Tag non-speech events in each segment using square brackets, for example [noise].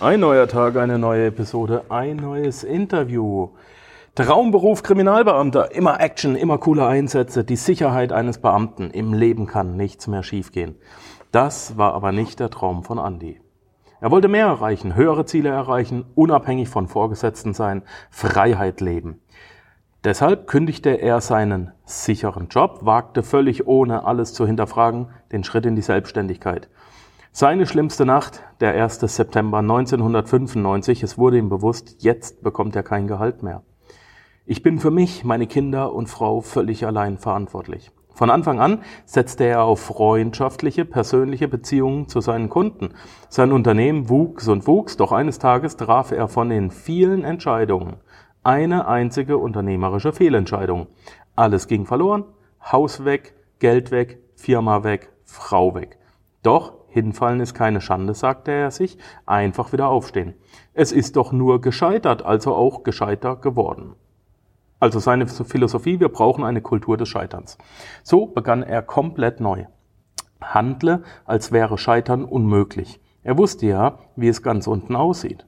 Ein neuer Tag, eine neue Episode, ein neues Interview. Traumberuf Kriminalbeamter, immer Action, immer coole Einsätze, die Sicherheit eines Beamten. Im Leben kann nichts mehr schiefgehen. Das war aber nicht der Traum von Andy. Er wollte mehr erreichen, höhere Ziele erreichen, unabhängig von Vorgesetzten sein, Freiheit leben. Deshalb kündigte er seinen sicheren Job, wagte völlig ohne alles zu hinterfragen den Schritt in die Selbstständigkeit. Seine schlimmste Nacht, der 1. September 1995, es wurde ihm bewusst, jetzt bekommt er kein Gehalt mehr. Ich bin für mich, meine Kinder und Frau völlig allein verantwortlich. Von Anfang an setzte er auf freundschaftliche, persönliche Beziehungen zu seinen Kunden. Sein Unternehmen wuchs und wuchs, doch eines Tages traf er von den vielen Entscheidungen eine einzige unternehmerische Fehlentscheidung. Alles ging verloren, Haus weg, Geld weg, Firma weg, Frau weg. Doch Hinfallen ist keine Schande, sagte er sich, einfach wieder aufstehen. Es ist doch nur gescheitert, also auch gescheiter geworden. Also seine Philosophie, wir brauchen eine Kultur des Scheiterns. So begann er komplett neu. Handle, als wäre Scheitern unmöglich. Er wusste ja, wie es ganz unten aussieht.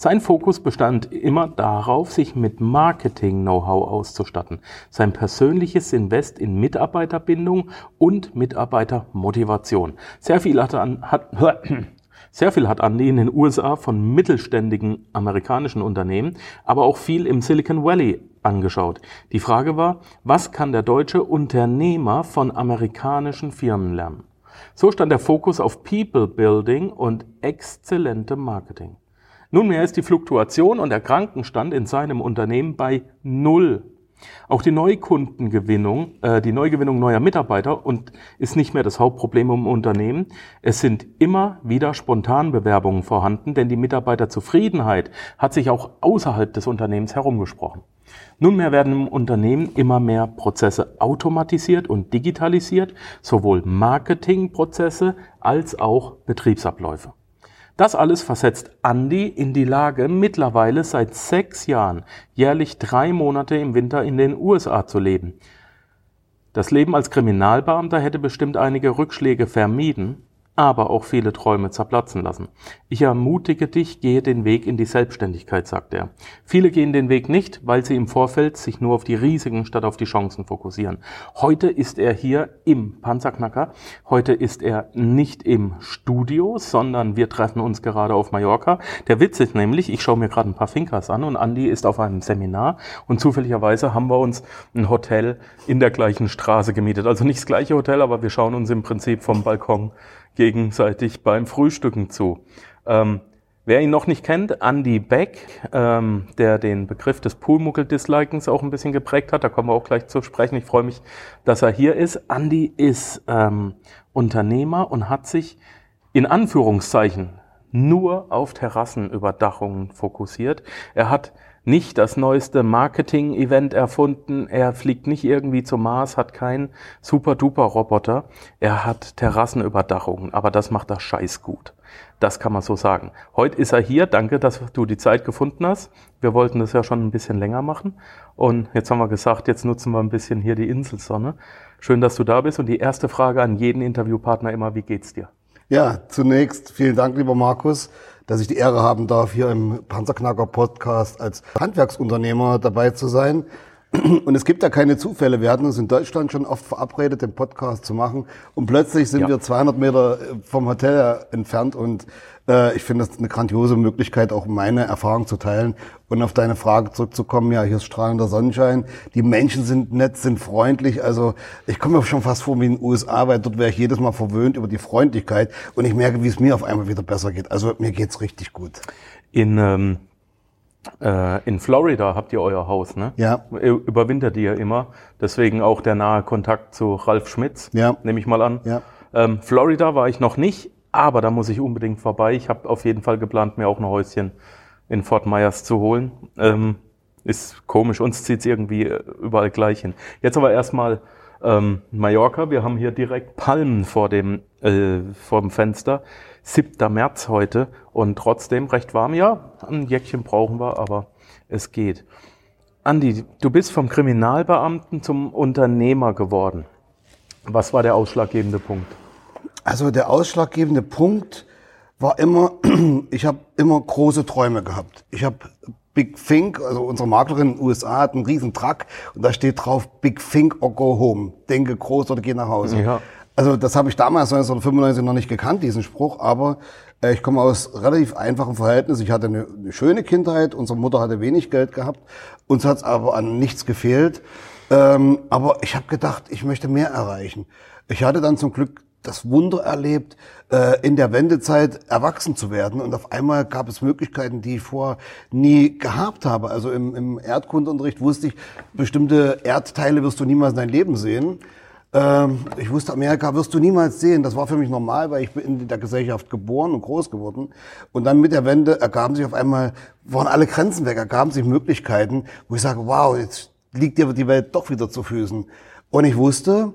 Sein Fokus bestand immer darauf, sich mit Marketing-Know-how auszustatten, sein persönliches Invest in Mitarbeiterbindung und Mitarbeitermotivation. Sehr viel hat, an, hat, [clears throat] sehr viel hat Andy in den USA von mittelständigen amerikanischen Unternehmen, aber auch viel im Silicon Valley angeschaut. Die Frage war, was kann der deutsche Unternehmer von amerikanischen Firmen lernen? So stand der Fokus auf People Building und exzellentem Marketing. Nunmehr ist die Fluktuation und der Krankenstand in seinem Unternehmen bei Null. Auch die Neukundengewinnung, äh, die Neugewinnung neuer Mitarbeiter und ist nicht mehr das Hauptproblem im Unternehmen. Es sind immer wieder Spontanbewerbungen vorhanden, denn die Mitarbeiterzufriedenheit hat sich auch außerhalb des Unternehmens herumgesprochen. Nunmehr werden im Unternehmen immer mehr Prozesse automatisiert und digitalisiert, sowohl Marketingprozesse als auch Betriebsabläufe. Das alles versetzt Andy in die Lage, mittlerweile seit sechs Jahren jährlich drei Monate im Winter in den USA zu leben. Das Leben als Kriminalbeamter hätte bestimmt einige Rückschläge vermieden, aber auch viele Träume zerplatzen lassen. Ich ermutige dich, gehe den Weg in die Selbstständigkeit, sagt er. Viele gehen den Weg nicht, weil sie im Vorfeld sich nur auf die Risiken statt auf die Chancen fokussieren. Heute ist er hier im Panzerknacker. Heute ist er nicht im Studio, sondern wir treffen uns gerade auf Mallorca. Der Witz ist nämlich, ich schaue mir gerade ein paar Finkers an und Andi ist auf einem Seminar und zufälligerweise haben wir uns ein Hotel in der gleichen Straße gemietet. Also nicht das gleiche Hotel, aber wir schauen uns im Prinzip vom Balkon gegenseitig beim Frühstücken zu. Ähm, wer ihn noch nicht kennt, Andy Beck, ähm, der den Begriff des Poolmuckel-Dislikens auch ein bisschen geprägt hat, da kommen wir auch gleich zu sprechen. Ich freue mich, dass er hier ist. Andy ist ähm, Unternehmer und hat sich in Anführungszeichen nur auf Terrassenüberdachungen fokussiert. Er hat nicht das neueste Marketing-Event erfunden. Er fliegt nicht irgendwie zum Mars, hat keinen super-duper-Roboter. Er hat Terrassenüberdachungen, aber das macht er scheiß gut. Das kann man so sagen. Heute ist er hier. Danke, dass du die Zeit gefunden hast. Wir wollten das ja schon ein bisschen länger machen. Und jetzt haben wir gesagt, jetzt nutzen wir ein bisschen hier die Inselsonne. Schön, dass du da bist. Und die erste Frage an jeden Interviewpartner immer, wie geht's dir? Ja, zunächst vielen Dank, lieber Markus dass ich die Ehre haben darf, hier im Panzerknacker Podcast als Handwerksunternehmer dabei zu sein. [clears throat] Und es gibt ja keine Zufälle. Wir hatten uns in Deutschland schon oft verabredet, den Podcast zu machen. Und plötzlich sind ja. wir 200 Meter vom Hotel entfernt und äh, ich finde das eine grandiose Möglichkeit, auch meine Erfahrung zu teilen. Und auf deine Frage zurückzukommen, ja, hier ist strahlender Sonnenschein. Die Menschen sind nett, sind freundlich. Also ich komme mir schon fast vor wie in den USA, weil dort wäre ich jedes Mal verwöhnt über die Freundlichkeit. Und ich merke, wie es mir auf einmal wieder besser geht. Also mir geht's richtig gut. In, ähm, äh, in Florida habt ihr euer Haus, ne? Ja. Überwintert ihr immer. Deswegen auch der nahe Kontakt zu Ralf Schmitz, ja. nehme ich mal an. Ja. Ähm, Florida war ich noch nicht, aber da muss ich unbedingt vorbei. Ich habe auf jeden Fall geplant, mir auch ein Häuschen in Fort Myers zu holen. Ähm, ist komisch, uns zieht es irgendwie äh, überall gleich hin. Jetzt aber erstmal ähm, Mallorca. Wir haben hier direkt Palmen vor dem, äh, vor dem Fenster. 7. März heute und trotzdem recht warm. Ja, ein Jäckchen brauchen wir, aber es geht. Andi, du bist vom Kriminalbeamten zum Unternehmer geworden. Was war der ausschlaggebende Punkt? Also der ausschlaggebende Punkt war immer, [clears throat] ich habe immer große Träume gehabt. Ich habe Big Think, also unsere Maklerin in den USA hat einen riesen Truck und da steht drauf Big Think or go home. Denke groß oder geh nach Hause. Ja. Also das habe ich damals 1995 noch nicht gekannt, diesen Spruch, aber äh, ich komme aus relativ einfachen Verhältnissen. Ich hatte eine, eine schöne Kindheit, unsere Mutter hatte wenig Geld gehabt, uns hat es aber an nichts gefehlt. Ähm, aber ich habe gedacht, ich möchte mehr erreichen. Ich hatte dann zum Glück das Wunder erlebt, äh, in der Wendezeit erwachsen zu werden. Und auf einmal gab es Möglichkeiten, die ich vorher nie gehabt habe. Also im, im Erdkundeunterricht wusste ich, bestimmte Erdteile wirst du niemals in dein Leben sehen. Ähm, ich wusste, Amerika wirst du niemals sehen. Das war für mich normal, weil ich bin in der Gesellschaft geboren und groß geworden. Und dann mit der Wende ergaben sich auf einmal, waren alle Grenzen weg, ergaben sich Möglichkeiten, wo ich sage, wow, jetzt liegt dir die Welt doch wieder zu Füßen. Und ich wusste,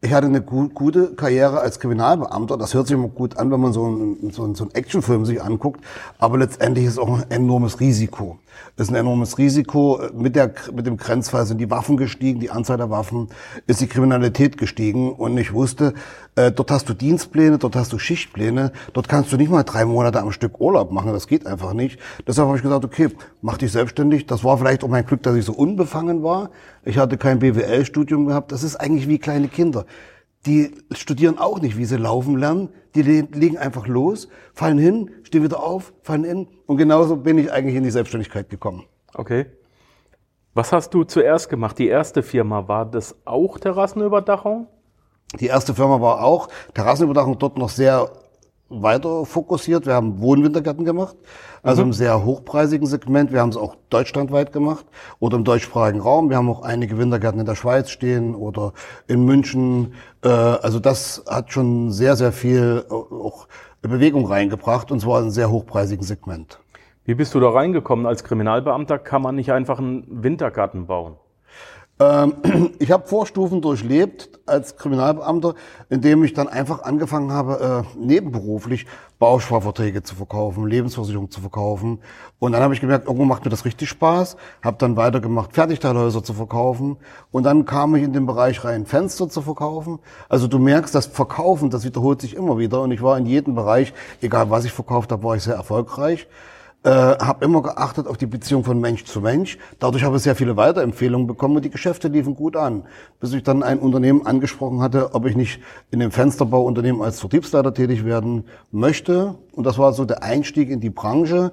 ich hatte eine gute Karriere als Kriminalbeamter. Das hört sich immer gut an, wenn man so einen, so einen, so einen Actionfilm sich anguckt. Aber letztendlich ist es auch ein enormes Risiko. Es ist ein enormes Risiko. Mit, der, mit dem Grenzfall sind die Waffen gestiegen, die Anzahl der Waffen, ist die Kriminalität gestiegen. Und ich wusste, äh, dort hast du Dienstpläne, dort hast du Schichtpläne. Dort kannst du nicht mal drei Monate am Stück Urlaub machen. Das geht einfach nicht. Deshalb habe ich gesagt, okay, mach dich selbstständig. Das war vielleicht auch mein Glück, dass ich so unbefangen war. Ich hatte kein BWL-Studium gehabt. Das ist eigentlich wie kleine Kinder die studieren auch nicht, wie sie laufen lernen. Die legen einfach los, fallen hin, stehen wieder auf, fallen in. Und genauso bin ich eigentlich in die Selbstständigkeit gekommen. Okay. Was hast du zuerst gemacht? Die erste Firma, war das auch Terrassenüberdachung? Die erste Firma war auch Terrassenüberdachung, dort noch sehr weiter fokussiert. Wir haben Wohnwintergärten gemacht, also mhm. im sehr hochpreisigen Segment. Wir haben es auch deutschlandweit gemacht oder im deutschsprachigen Raum. Wir haben auch einige Wintergärten in der Schweiz stehen oder in München. Äh, also das hat schon sehr, sehr viel äh, auch Bewegung reingebracht und zwar in einem sehr hochpreisigen Segment. Wie bist du da reingekommen? Als Kriminalbeamter kann man nicht einfach einen Wintergarten bauen. Ähm, [clears throat] ich habe Vorstufen durchlebt als Kriminalbeamter, indem ich dann einfach angefangen habe, äh, nebenberuflich Bausparverträge zu verkaufen, Lebensversicherung zu verkaufen. Und dann habe ich gemerkt, irgendwo macht mir das richtig Spaß. Habe dann weitergemacht, Fertigteilhäuser zu verkaufen. Und dann kam ich in den Bereich rein, Fenster zu verkaufen. Also du merkst, das Verkaufen, das wiederholt sich immer wieder. Und ich war in jedem Bereich, egal was ich verkauft habe, war ich sehr erfolgreich äh, habe immer geachtet auf die Beziehung von Mensch zu Mensch. Dadurch habe ich sehr viele Weiterempfehlungen bekommen und die Geschäfte liefen gut an. Bis ich dann ein Unternehmen angesprochen hatte, ob ich nicht in dem Fensterbauunternehmen als Vertriebsleiter tätig werden möchte. Und das war so der Einstieg in die Branche.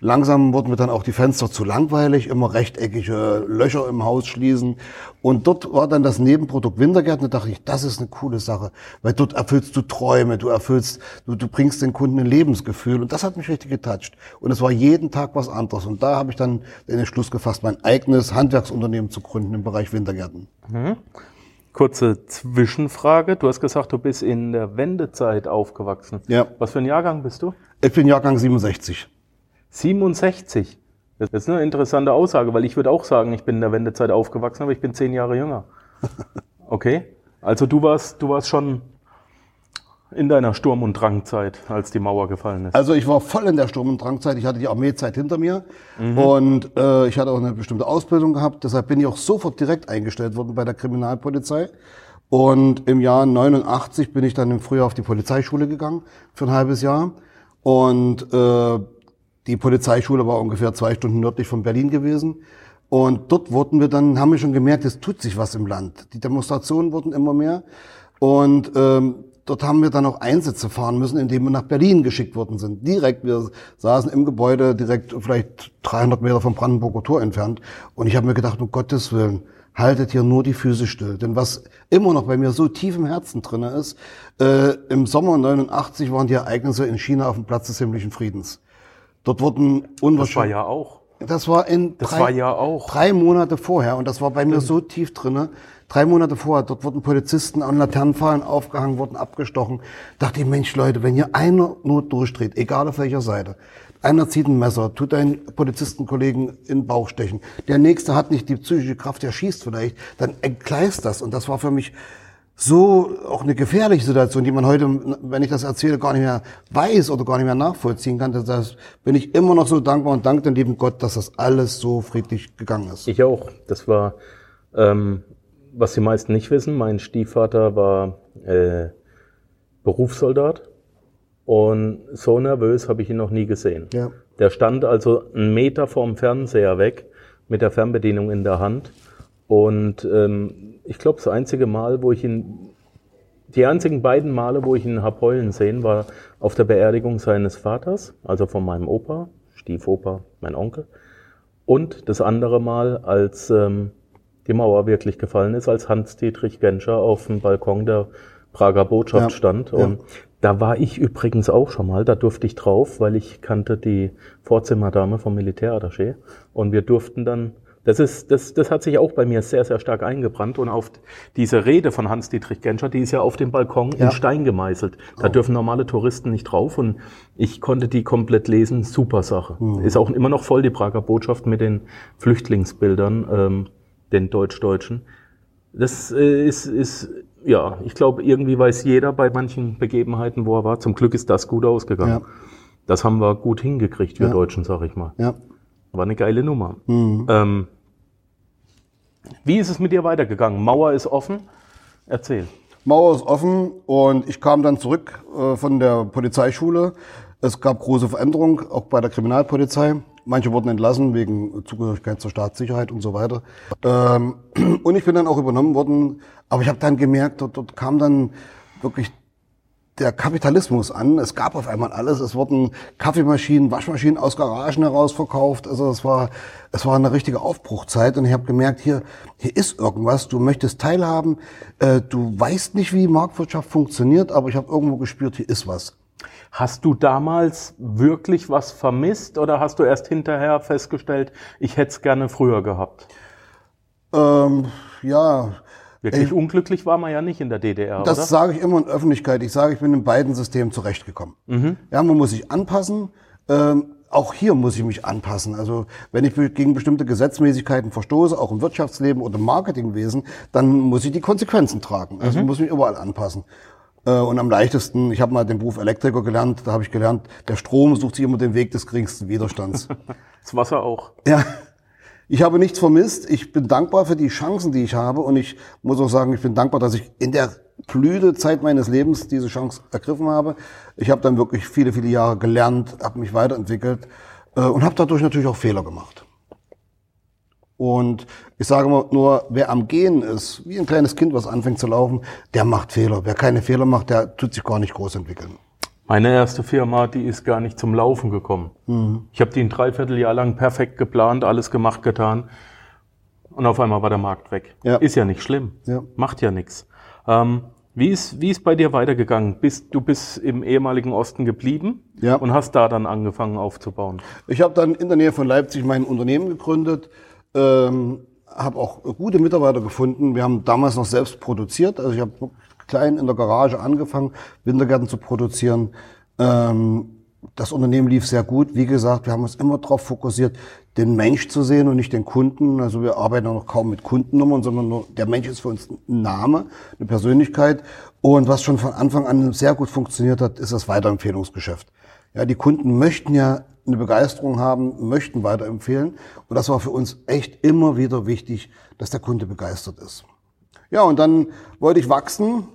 Langsam wurden mir dann auch die Fenster zu langweilig, immer rechteckige Löcher im Haus schließen. Und dort war dann das Nebenprodukt Wintergärten. Da dachte ich, das ist eine coole Sache, weil dort erfüllst du Träume, du erfüllst, du, du bringst den Kunden ein Lebensgefühl. Und das hat mich richtig getoucht. Und es war jeden Tag was anderes. Und da habe ich dann den Entschluss gefasst, mein eigenes Handwerksunternehmen zu gründen im Bereich Wintergärten. Mhm. Kurze Zwischenfrage. Du hast gesagt, du bist in der Wendezeit aufgewachsen. Ja. Was für ein Jahrgang bist du? Ich bin Jahrgang 67. 67. Das ist eine interessante Aussage, weil ich würde auch sagen, ich bin in der Wendezeit aufgewachsen, aber ich bin zehn Jahre jünger. [laughs] Okay? Also du warst, du warst schon in deiner Sturm- und Drangzeit, als die Mauer gefallen ist. Also ich war voll in der Sturm- und Drangzeit. Ich hatte die Armeezeit hinter mir mhm. und äh, ich hatte auch eine bestimmte Ausbildung gehabt. Deshalb bin ich auch sofort direkt eingestellt worden bei der Kriminalpolizei. Und im Jahr 89 bin ich dann im Frühjahr auf die Polizeischule gegangen für ein halbes Jahr. Und äh, die Polizeischule war ungefähr zwei Stunden nördlich von Berlin gewesen. Und dort wurden wir dann, haben wir schon gemerkt, es tut sich was im Land. Die Demonstrationen wurden immer mehr. Und ähm, dort haben wir dann auch Einsätze fahren müssen, indem wir nach Berlin geschickt worden sind. Direkt, wir saßen im Gebäude direkt vielleicht 300 Meter vom Brandenburger Tor entfernt. Und ich habe mir gedacht, um Gottes Willen, haltet hier nur die Füße still. Denn was immer noch bei mir so tief im Herzen drinne ist, äh, im Sommer 89 waren die Ereignisse in China auf dem Platz des himmlischen Friedens. Dort wurden unwahrscheinlich. Das war ja auch. Das war in das drei, war ja auch. drei Monate vorher und das war bei mir so tief drinne. Drei Monate vorher, dort wurden Polizisten an Laternenpfahlen aufgehangen, wurden abgestochen. Dachte ich, Mensch, Leute, wenn hier einer nur durchdreht, egal auf welcher Seite, einer zieht ein Messer, tut einen Polizistenkollegen in den Bauch stechen, der nächste hat nicht die psychische Kraft, der schießt vielleicht, dann entgleist das. Und das war für mich so auch eine gefährliche Situation, die man heute, wenn ich das erzähle, gar nicht mehr weiß oder gar nicht mehr nachvollziehen kann. Das bin ich immer noch so dankbar und danke dem lieben Gott, dass das alles so friedlich gegangen ist. Ich auch. Das war, ähm, was die meisten nicht wissen, mein Stiefvater war äh, Berufssoldat Und so nervös habe ich ihn noch nie gesehen. Ja. Der stand also einen Meter vorm Fernseher weg mit der Fernbedienung in der Hand. Und ähm, ich glaube, das einzige Mal, wo ich ihn, die einzigen beiden Male, wo ich ihn hab heulen sehen, war auf der Beerdigung seines Vaters, also von meinem Opa, Stiefoper, mein Onkel. Und das andere Mal, als ähm, die Mauer wirklich gefallen ist, als Hans-Dietrich Genscher auf dem Balkon der Prager Botschaft Ja, stand. ja. Und da war ich übrigens auch schon mal, da durfte ich drauf, weil ich kannte die Vorzimmerdame vom Militärattaché. Und wir durften dann, das ist, das, das hat sich auch bei mir sehr, sehr stark eingebrannt. Und auf diese Rede von Hans-Dietrich Genscher, die ist ja auf dem Balkon Ja. in Stein gemeißelt. Da dürfen normale Touristen nicht drauf. Und ich konnte die komplett lesen. Super Sache. Ist auch immer noch voll die Prager Botschaft mit den Flüchtlingsbildern, ähm, den Deutsch-Deutschen. Das äh, ist, ist, ja, ich glaube, irgendwie weiß jeder bei manchen Begebenheiten, wo er war. Zum Glück ist das gut ausgegangen. Ja. Das haben wir gut hingekriegt, wir Ja. Deutschen, sag ich mal. Ja. War eine geile Nummer. Mhm. Ähm, wie ist es mit dir weitergegangen? Mauer ist offen. Erzähl. Mauer ist offen und ich kam dann zurück äh, von der Polizeischule. Es gab große Veränderungen, auch bei der Kriminalpolizei. Manche wurden entlassen wegen Zugehörigkeit zur Staatssicherheit und so weiter. Ähm, [clears throat] und ich bin dann auch übernommen worden. Aber ich habe dann gemerkt, dort, dort kam dann wirklich der Kapitalismus an. Es gab auf einmal alles. Es wurden Kaffeemaschinen, Waschmaschinen aus Garagen heraus verkauft. Also es war, es war eine richtige Aufbruchzeit. Und ich habe gemerkt, hier, hier ist irgendwas. Du möchtest teilhaben. Äh, du weißt nicht, wie Marktwirtschaft funktioniert, aber ich habe irgendwo gespürt, hier ist was. Hast du damals wirklich was vermisst oder hast du erst hinterher festgestellt, ich hätte es gerne früher gehabt? Ähm, ja, Wirklich unglücklich war man ja nicht in der DDR, Das oder? sage ich immer in Öffentlichkeit. Ich sage, ich bin in beiden Systemen zurechtgekommen. Ja, man muss sich anpassen. Ähm, auch hier muss ich mich anpassen. Also wenn ich gegen bestimmte Gesetzmäßigkeiten verstoße, auch im Wirtschaftsleben oder im Marketingwesen, dann muss ich die Konsequenzen tragen. Also ich muss mich überall anpassen. Äh, Und am leichtesten, ich habe mal den Beruf Elektriker gelernt, da habe ich gelernt, der Strom sucht sich immer den Weg des geringsten Widerstands. [laughs] Das Wasser auch. Ja, ich habe nichts vermisst. Ich bin dankbar für die Chancen, die ich habe. Und ich muss auch sagen, ich bin dankbar, dass ich in der Blütezeit meines Lebens diese Chance ergriffen habe. Ich habe dann wirklich viele, viele Jahre gelernt, habe mich weiterentwickelt äh, und habe dadurch natürlich auch Fehler gemacht. Und ich sage mal nur, wer am Gehen ist, wie ein kleines Kind, was anfängt zu laufen, der macht Fehler. Wer keine Fehler macht, der tut sich gar nicht groß entwickeln. Meine erste Firma, die ist gar nicht zum Laufen gekommen. Ich habe die ein Dreivierteljahr lang perfekt geplant, alles gemacht, getan. Und auf einmal war der Markt weg. Ja. Ist ja nicht schlimm. Ja. Macht ja nichts. Ähm, wie, ist, wie ist bei dir weitergegangen? Bist, du bist im ehemaligen Osten geblieben Ja. und hast da dann angefangen aufzubauen. Ich habe dann in der Nähe von Leipzig mein Unternehmen gegründet, ähm, habe auch gute Mitarbeiter gefunden. Wir haben damals noch selbst produziert, also ich habe klein in der Garage angefangen, Wintergärten zu produzieren. Ähm, das Unternehmen lief sehr gut. Wie gesagt, wir haben uns immer darauf fokussiert, den Mensch zu sehen und nicht den Kunden. Also wir arbeiten auch noch kaum mit Kundennummern, sondern nur der Mensch ist für uns ein Name, eine Persönlichkeit. Und was schon von Anfang an sehr gut funktioniert hat, ist das Weiterempfehlungsgeschäft. Ja, die Kunden möchten ja eine Begeisterung haben, möchten weiterempfehlen. Und das war für uns echt immer wieder wichtig, dass der Kunde begeistert ist. Ja, und dann wollte ich wachsen,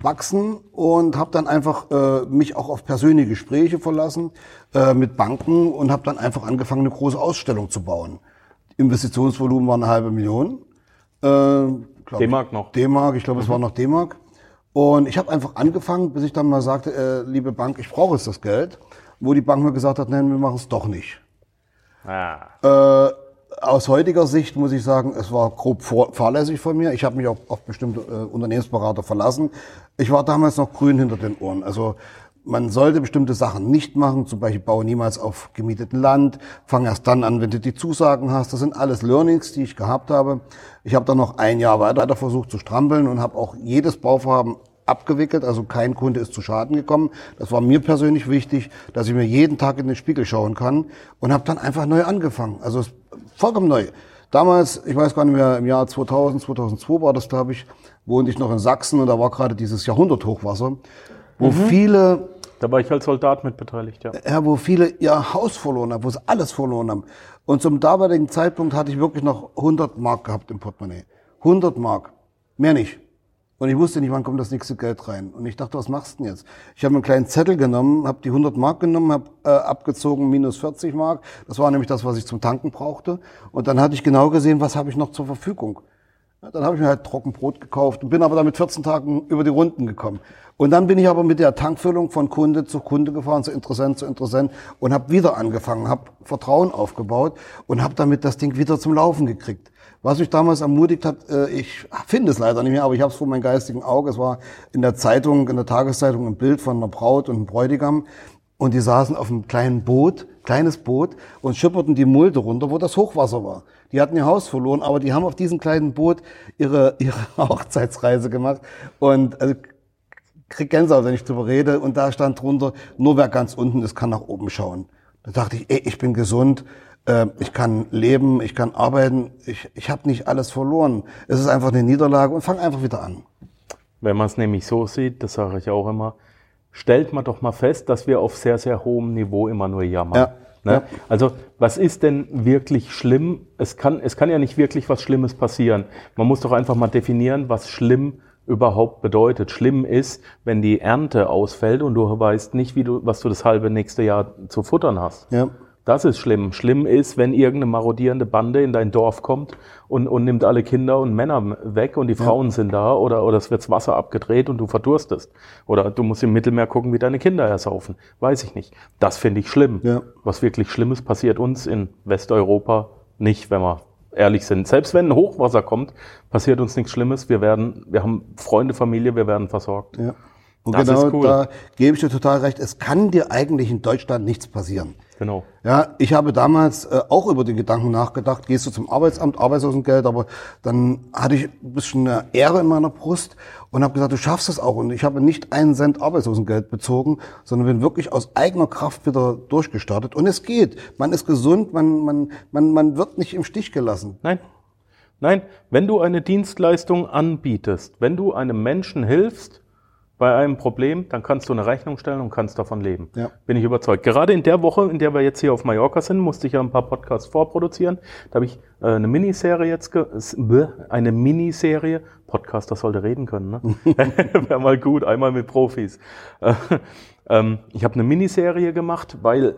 wachsen und habe dann einfach äh, mich auch auf persönliche Gespräche verlassen äh, mit Banken und habe dann einfach angefangen, eine große Ausstellung zu bauen. Investitionsvolumen war eine halbe Million. Äh, D-Mark noch. D-Mark, ich glaube, es war noch D-Mark. Und ich habe einfach angefangen, bis ich dann mal sagte, äh, liebe Bank, ich brauche jetzt das Geld. Wo die Bank mir gesagt hat, nein, wir machen es doch nicht. Ah. Äh, aus heutiger Sicht muss ich sagen, es war grob fahrlässig von mir. Ich habe mich auch auf bestimmte äh, Unternehmensberater verlassen. Ich war damals noch grün hinter den Ohren. Also man sollte bestimmte Sachen nicht machen, zum Beispiel baue niemals auf gemieteten Land, fang erst dann an, wenn du die Zusagen hast. Das sind alles Learnings, die ich gehabt habe. Ich habe dann noch ein Jahr weiter versucht zu strampeln und habe auch jedes Bauvorhaben abgewickelt, also kein Kunde ist zu Schaden gekommen. Das war mir persönlich wichtig, dass ich mir jeden Tag in den Spiegel schauen kann und habe dann einfach neu angefangen. Also vollkommen neu. Damals, ich weiß gar nicht mehr, im Jahr 2000, 2002 war das, glaube ich, wohnte ich noch in Sachsen und da war gerade dieses Jahrhunderthochwasser, wo viele Da war ich als Soldat mit beteiligt, ja. ja, wo viele ihr Haus verloren haben, wo sie alles verloren haben. Und zum damaligen Zeitpunkt hatte ich wirklich noch 100 Mark gehabt im Portemonnaie. 100 Mark. Mehr nicht. Und ich wusste nicht, wann kommt das nächste Geld rein. Und ich dachte, was machst du denn jetzt? Ich habe einen kleinen Zettel genommen, habe die 100 Mark genommen, habe äh, abgezogen minus 40 Mark. Das war nämlich das, was ich zum Tanken brauchte. Und dann hatte ich genau gesehen, was habe ich noch zur Verfügung. Ja, dann habe ich mir halt Trockenbrot gekauft und bin aber damit 14 Tagen über die Runden gekommen. Und dann bin ich aber mit der Tankfüllung von Kunde zu Kunde gefahren, zu Interessent zu Interessent und habe wieder angefangen, habe Vertrauen aufgebaut und habe damit das Ding wieder zum Laufen gekriegt. Was mich damals ermutigt hat, äh, ich finde es leider nicht mehr, aber ich habe es vor meinem geistigen Auge. Es war in der Zeitung, in der Tageszeitung ein Bild von einer Braut und einem Bräutigam. Und die saßen auf einem kleinen Boot, kleines Boot, und schipperten die Mulde runter, wo das Hochwasser war. Die hatten ihr Haus verloren, aber die haben auf diesem kleinen Boot ihre, [laughs] ihre Hochzeitsreise gemacht. Und also, krieg Gänsehaut, wenn ich drüber rede. Und da stand drunter, nur wer ganz unten ist, kann nach oben schauen. Da dachte ich, ey, ich bin gesund, äh, ich kann leben, ich kann arbeiten, ich, ich habe nicht alles verloren. Es ist einfach eine Niederlage und fang einfach wieder an. Wenn man es nämlich so sieht, das sage ich auch immer, stellt man doch mal fest, dass wir auf sehr, sehr hohem Niveau immer nur jammern. Ja. Ne? Ja. Also was ist denn wirklich schlimm? Es kann, es kann ja nicht wirklich was Schlimmes passieren. Man muss doch einfach mal definieren, was schlimm überhaupt bedeutet. Schlimm ist, wenn die Ernte ausfällt und du weißt nicht, wie du, was du das halbe nächste Jahr zu futtern hast. Ja. Das ist schlimm. Schlimm ist, wenn irgendeine marodierende Bande in dein Dorf kommt und, und nimmt alle Kinder und Männer weg und die Frauen ja. sind da oder, oder es wird Wasser abgedreht und du verdurstest. Oder du musst im Mittelmeer gucken, wie deine Kinder ersaufen. Weiß ich nicht. Das finde ich schlimm. Ja. Was wirklich Schlimmes passiert uns in Westeuropa nicht, wenn wir ehrlich sind. Selbst wenn ein Hochwasser kommt, passiert uns nichts Schlimmes. Wir werden, wir haben Freunde, Familie, wir werden versorgt. Ja. Und das genau cool. da gebe ich dir total recht. Es kann dir eigentlich in Deutschland nichts passieren. Genau. Ja, ich habe damals äh, auch über den Gedanken nachgedacht, gehst du zum Arbeitsamt, Arbeitslosengeld, aber dann hatte ich ein bisschen eine Ehre in meiner Brust und habe gesagt, du schaffst es auch. Und ich habe nicht einen Cent Arbeitslosengeld bezogen, sondern bin wirklich aus eigener Kraft wieder durchgestartet. Und es geht. Man ist gesund, man, man, man, man wird nicht im Stich gelassen. Nein. Nein, wenn du eine Dienstleistung anbietest, wenn du einem Menschen hilfst, bei einem Problem, dann kannst du eine Rechnung stellen und kannst davon leben. Ja. Bin ich überzeugt. Gerade in der Woche, in der wir jetzt hier auf Mallorca sind, musste ich ja ein paar Podcasts vorproduzieren. Da habe ich äh, eine Miniserie jetzt, eine Miniserie, Podcast, das sollte reden können, ne? [laughs] Wäre mal gut, einmal mit Profis. ähm, ich habe eine Miniserie gemacht, weil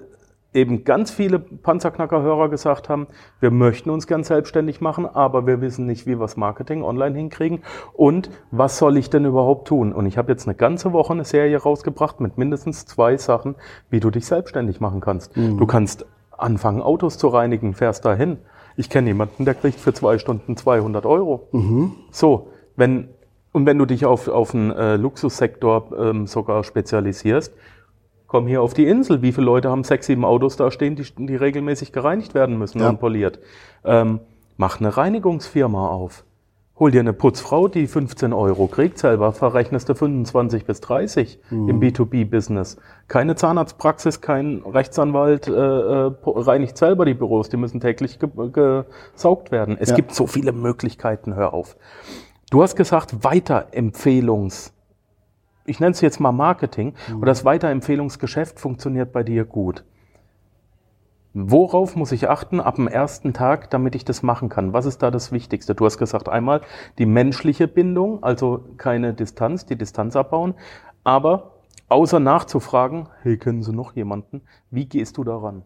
eben ganz viele Panzerknackerhörer gesagt haben, wir möchten uns gern selbstständig machen, aber wir wissen nicht, wie wir das Marketing online hinkriegen und was soll ich denn überhaupt tun? Und ich habe jetzt eine ganze Woche eine Serie rausgebracht mit mindestens zwei Sachen, wie du dich selbstständig machen kannst. Mhm. Du kannst anfangen, Autos zu reinigen, fährst dahin. Ich kenne jemanden, der kriegt für zwei Stunden 200 Euro. Mhm. So, wenn und wenn du dich auf, auf einen äh, Luxussektor ähm, sogar spezialisierst, komm hier auf die Insel. Wie viele Leute haben sechs, sieben Autos da stehen, die, die regelmäßig gereinigt werden müssen ja. und poliert? Ähm, mach eine Reinigungsfirma auf. Hol dir eine Putzfrau, die 15 Euro kriegt, selber verrechnest du 25 bis 30 mhm. im B2B-Business. Keine Zahnarztpraxis, kein Rechtsanwalt äh, äh, reinigt selber die Büros, die müssen täglich ge gesaugt werden. Es ja. gibt so viele Möglichkeiten, hör auf. Du hast gesagt, Weiterempfehlungs- ich nenne es jetzt mal Marketing, mhm. und das Weiterempfehlungsgeschäft funktioniert bei dir gut. Worauf muss ich achten ab dem ersten Tag, damit ich das machen kann? Was ist da das Wichtigste? Du hast gesagt, einmal die menschliche Bindung, also keine Distanz, die Distanz abbauen, aber außer nachzufragen, hey, kennen Sie noch jemanden? Wie gehst du daran?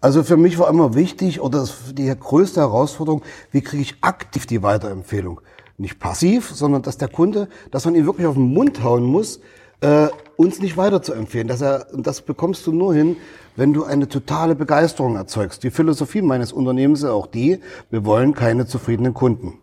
Also für mich war immer wichtig oder die größte Herausforderung, wie kriege ich aktiv die Weiterempfehlung? Nicht passiv, sondern dass der Kunde, dass man ihn wirklich auf den Mund hauen muss, äh, uns nicht weiter zu empfehlen. Dass er, das bekommst du nur hin, wenn du eine totale Begeisterung erzeugst. Die Philosophie meines Unternehmens ist auch die, wir wollen keine zufriedenen Kunden.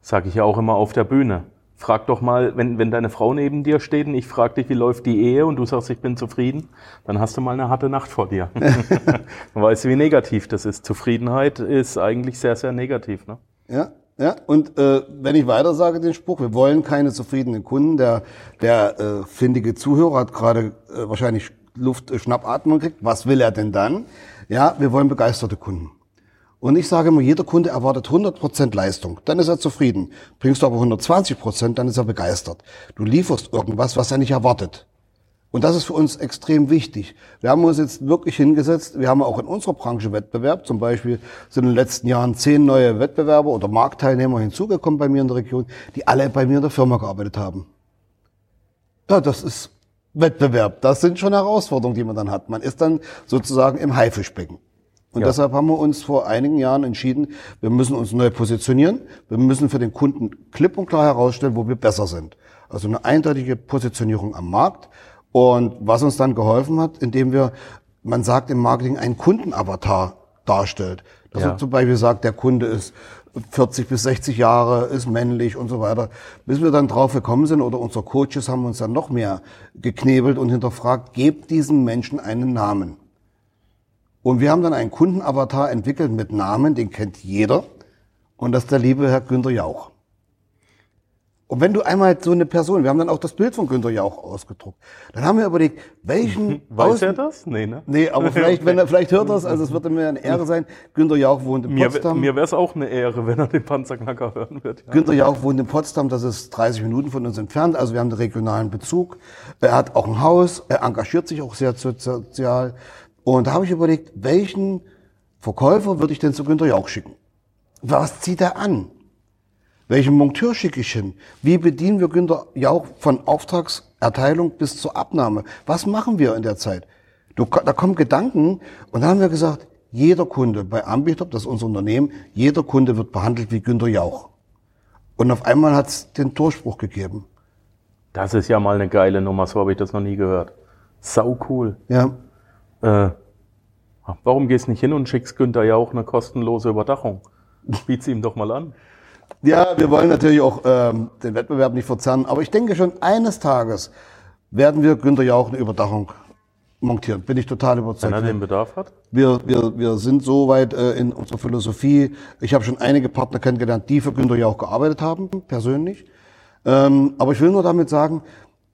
Sag ich ja auch immer auf der Bühne. Frag doch mal, wenn, wenn deine Frau neben dir steht und ich frage dich, wie läuft die Ehe und du sagst, ich bin zufrieden, dann hast du mal eine harte Nacht vor dir. dann [laughs] weißt du, wie negativ das ist. Zufriedenheit ist eigentlich sehr, sehr negativ. Ne? Ja, ja, und äh, wenn ich weiter sage den Spruch, wir wollen keine zufriedenen Kunden, der, der äh, findige Zuhörer hat gerade äh, wahrscheinlich Luft, äh, Schnappatmung gekriegt, was will er denn dann? Ja, wir wollen begeisterte Kunden. Und ich sage immer, jeder Kunde erwartet 100% Leistung, dann ist er zufrieden. Bringst du aber 120%, dann ist er begeistert. Du lieferst irgendwas, was er nicht erwartet. Und das ist für uns extrem wichtig. Wir haben uns jetzt wirklich hingesetzt. Wir haben auch in unserer Branche Wettbewerb. Zum Beispiel sind in den letzten Jahren zehn neue Wettbewerber oder Marktteilnehmer hinzugekommen bei mir in der Region, die alle bei mir in der Firma gearbeitet haben. Ja, das ist Wettbewerb. Das sind schon Herausforderungen, die man dann hat. Man ist dann sozusagen im Haifischbecken. Und ja. deshalb haben wir uns vor einigen Jahren entschieden, wir müssen uns neu positionieren. Wir müssen für den Kunden klipp und klar herausstellen, wo wir besser sind. Also eine eindeutige Positionierung am Markt. Und was uns dann geholfen hat, indem wir, man sagt im Marketing, einen Kundenavatar darstellt. Dass ja. man zum Beispiel sagt, der Kunde ist 40 bis 60 Jahre, ist männlich und so weiter. Bis wir dann drauf gekommen sind oder unsere Coaches haben uns dann noch mehr geknebelt und hinterfragt, gebt diesem Menschen einen Namen. Und wir haben dann einen Kundenavatar entwickelt mit Namen, den kennt jeder. Und das ist der liebe Herr Günter Jauch. Und wenn du einmal so eine Person, wir haben dann auch das Bild von Günter Jauch ausgedruckt, dann haben wir überlegt, welchen... [laughs] Weiß Außen, er das? Nee, ne? Nee, aber [laughs] vielleicht, wenn er, vielleicht hört er es, also es würde mir eine Ehre sein. Günter Jauch wohnt in Potsdam. Mir, mir wäre es auch eine Ehre, wenn er den Panzerknacker hören wird. Ja. Günter Jauch wohnt in Potsdam, das ist 30 Minuten von uns entfernt, also wir haben den regionalen Bezug. Er hat auch ein Haus, er engagiert sich auch sehr sozial. Und da habe ich überlegt, welchen Verkäufer würde ich denn zu Günter Jauch schicken? Was zieht er an? Welchen Monteur schicke ich hin? Wie bedienen wir Günter Jauch von Auftragserteilung bis zur Abnahme? Was machen wir in der Zeit? Du, da kommen Gedanken und dann haben wir gesagt, jeder Kunde bei Ambitop, das ist unser Unternehmen, jeder Kunde wird behandelt wie Günter Jauch. Und auf einmal hat es den Durchbruch gegeben. Das ist ja mal eine geile Nummer, so habe ich das noch nie gehört. Sau cool. Ja. Äh, warum gehst du nicht hin und schickst Günther Jauch eine kostenlose Überdachung? Biet's ihm doch mal an. Ja, wir wollen natürlich auch ähm, den Wettbewerb nicht verzerren, aber ich denke schon, eines Tages werden wir Günther Jauch eine Überdachung montieren. Bin ich total überzeugt. Wenn er den Bedarf hat? Wir, wir, wir sind so weit äh, in unserer Philosophie. Ich habe schon einige Partner kennengelernt, die für Günther Jauch gearbeitet haben, persönlich. Ähm, aber ich will nur damit sagen,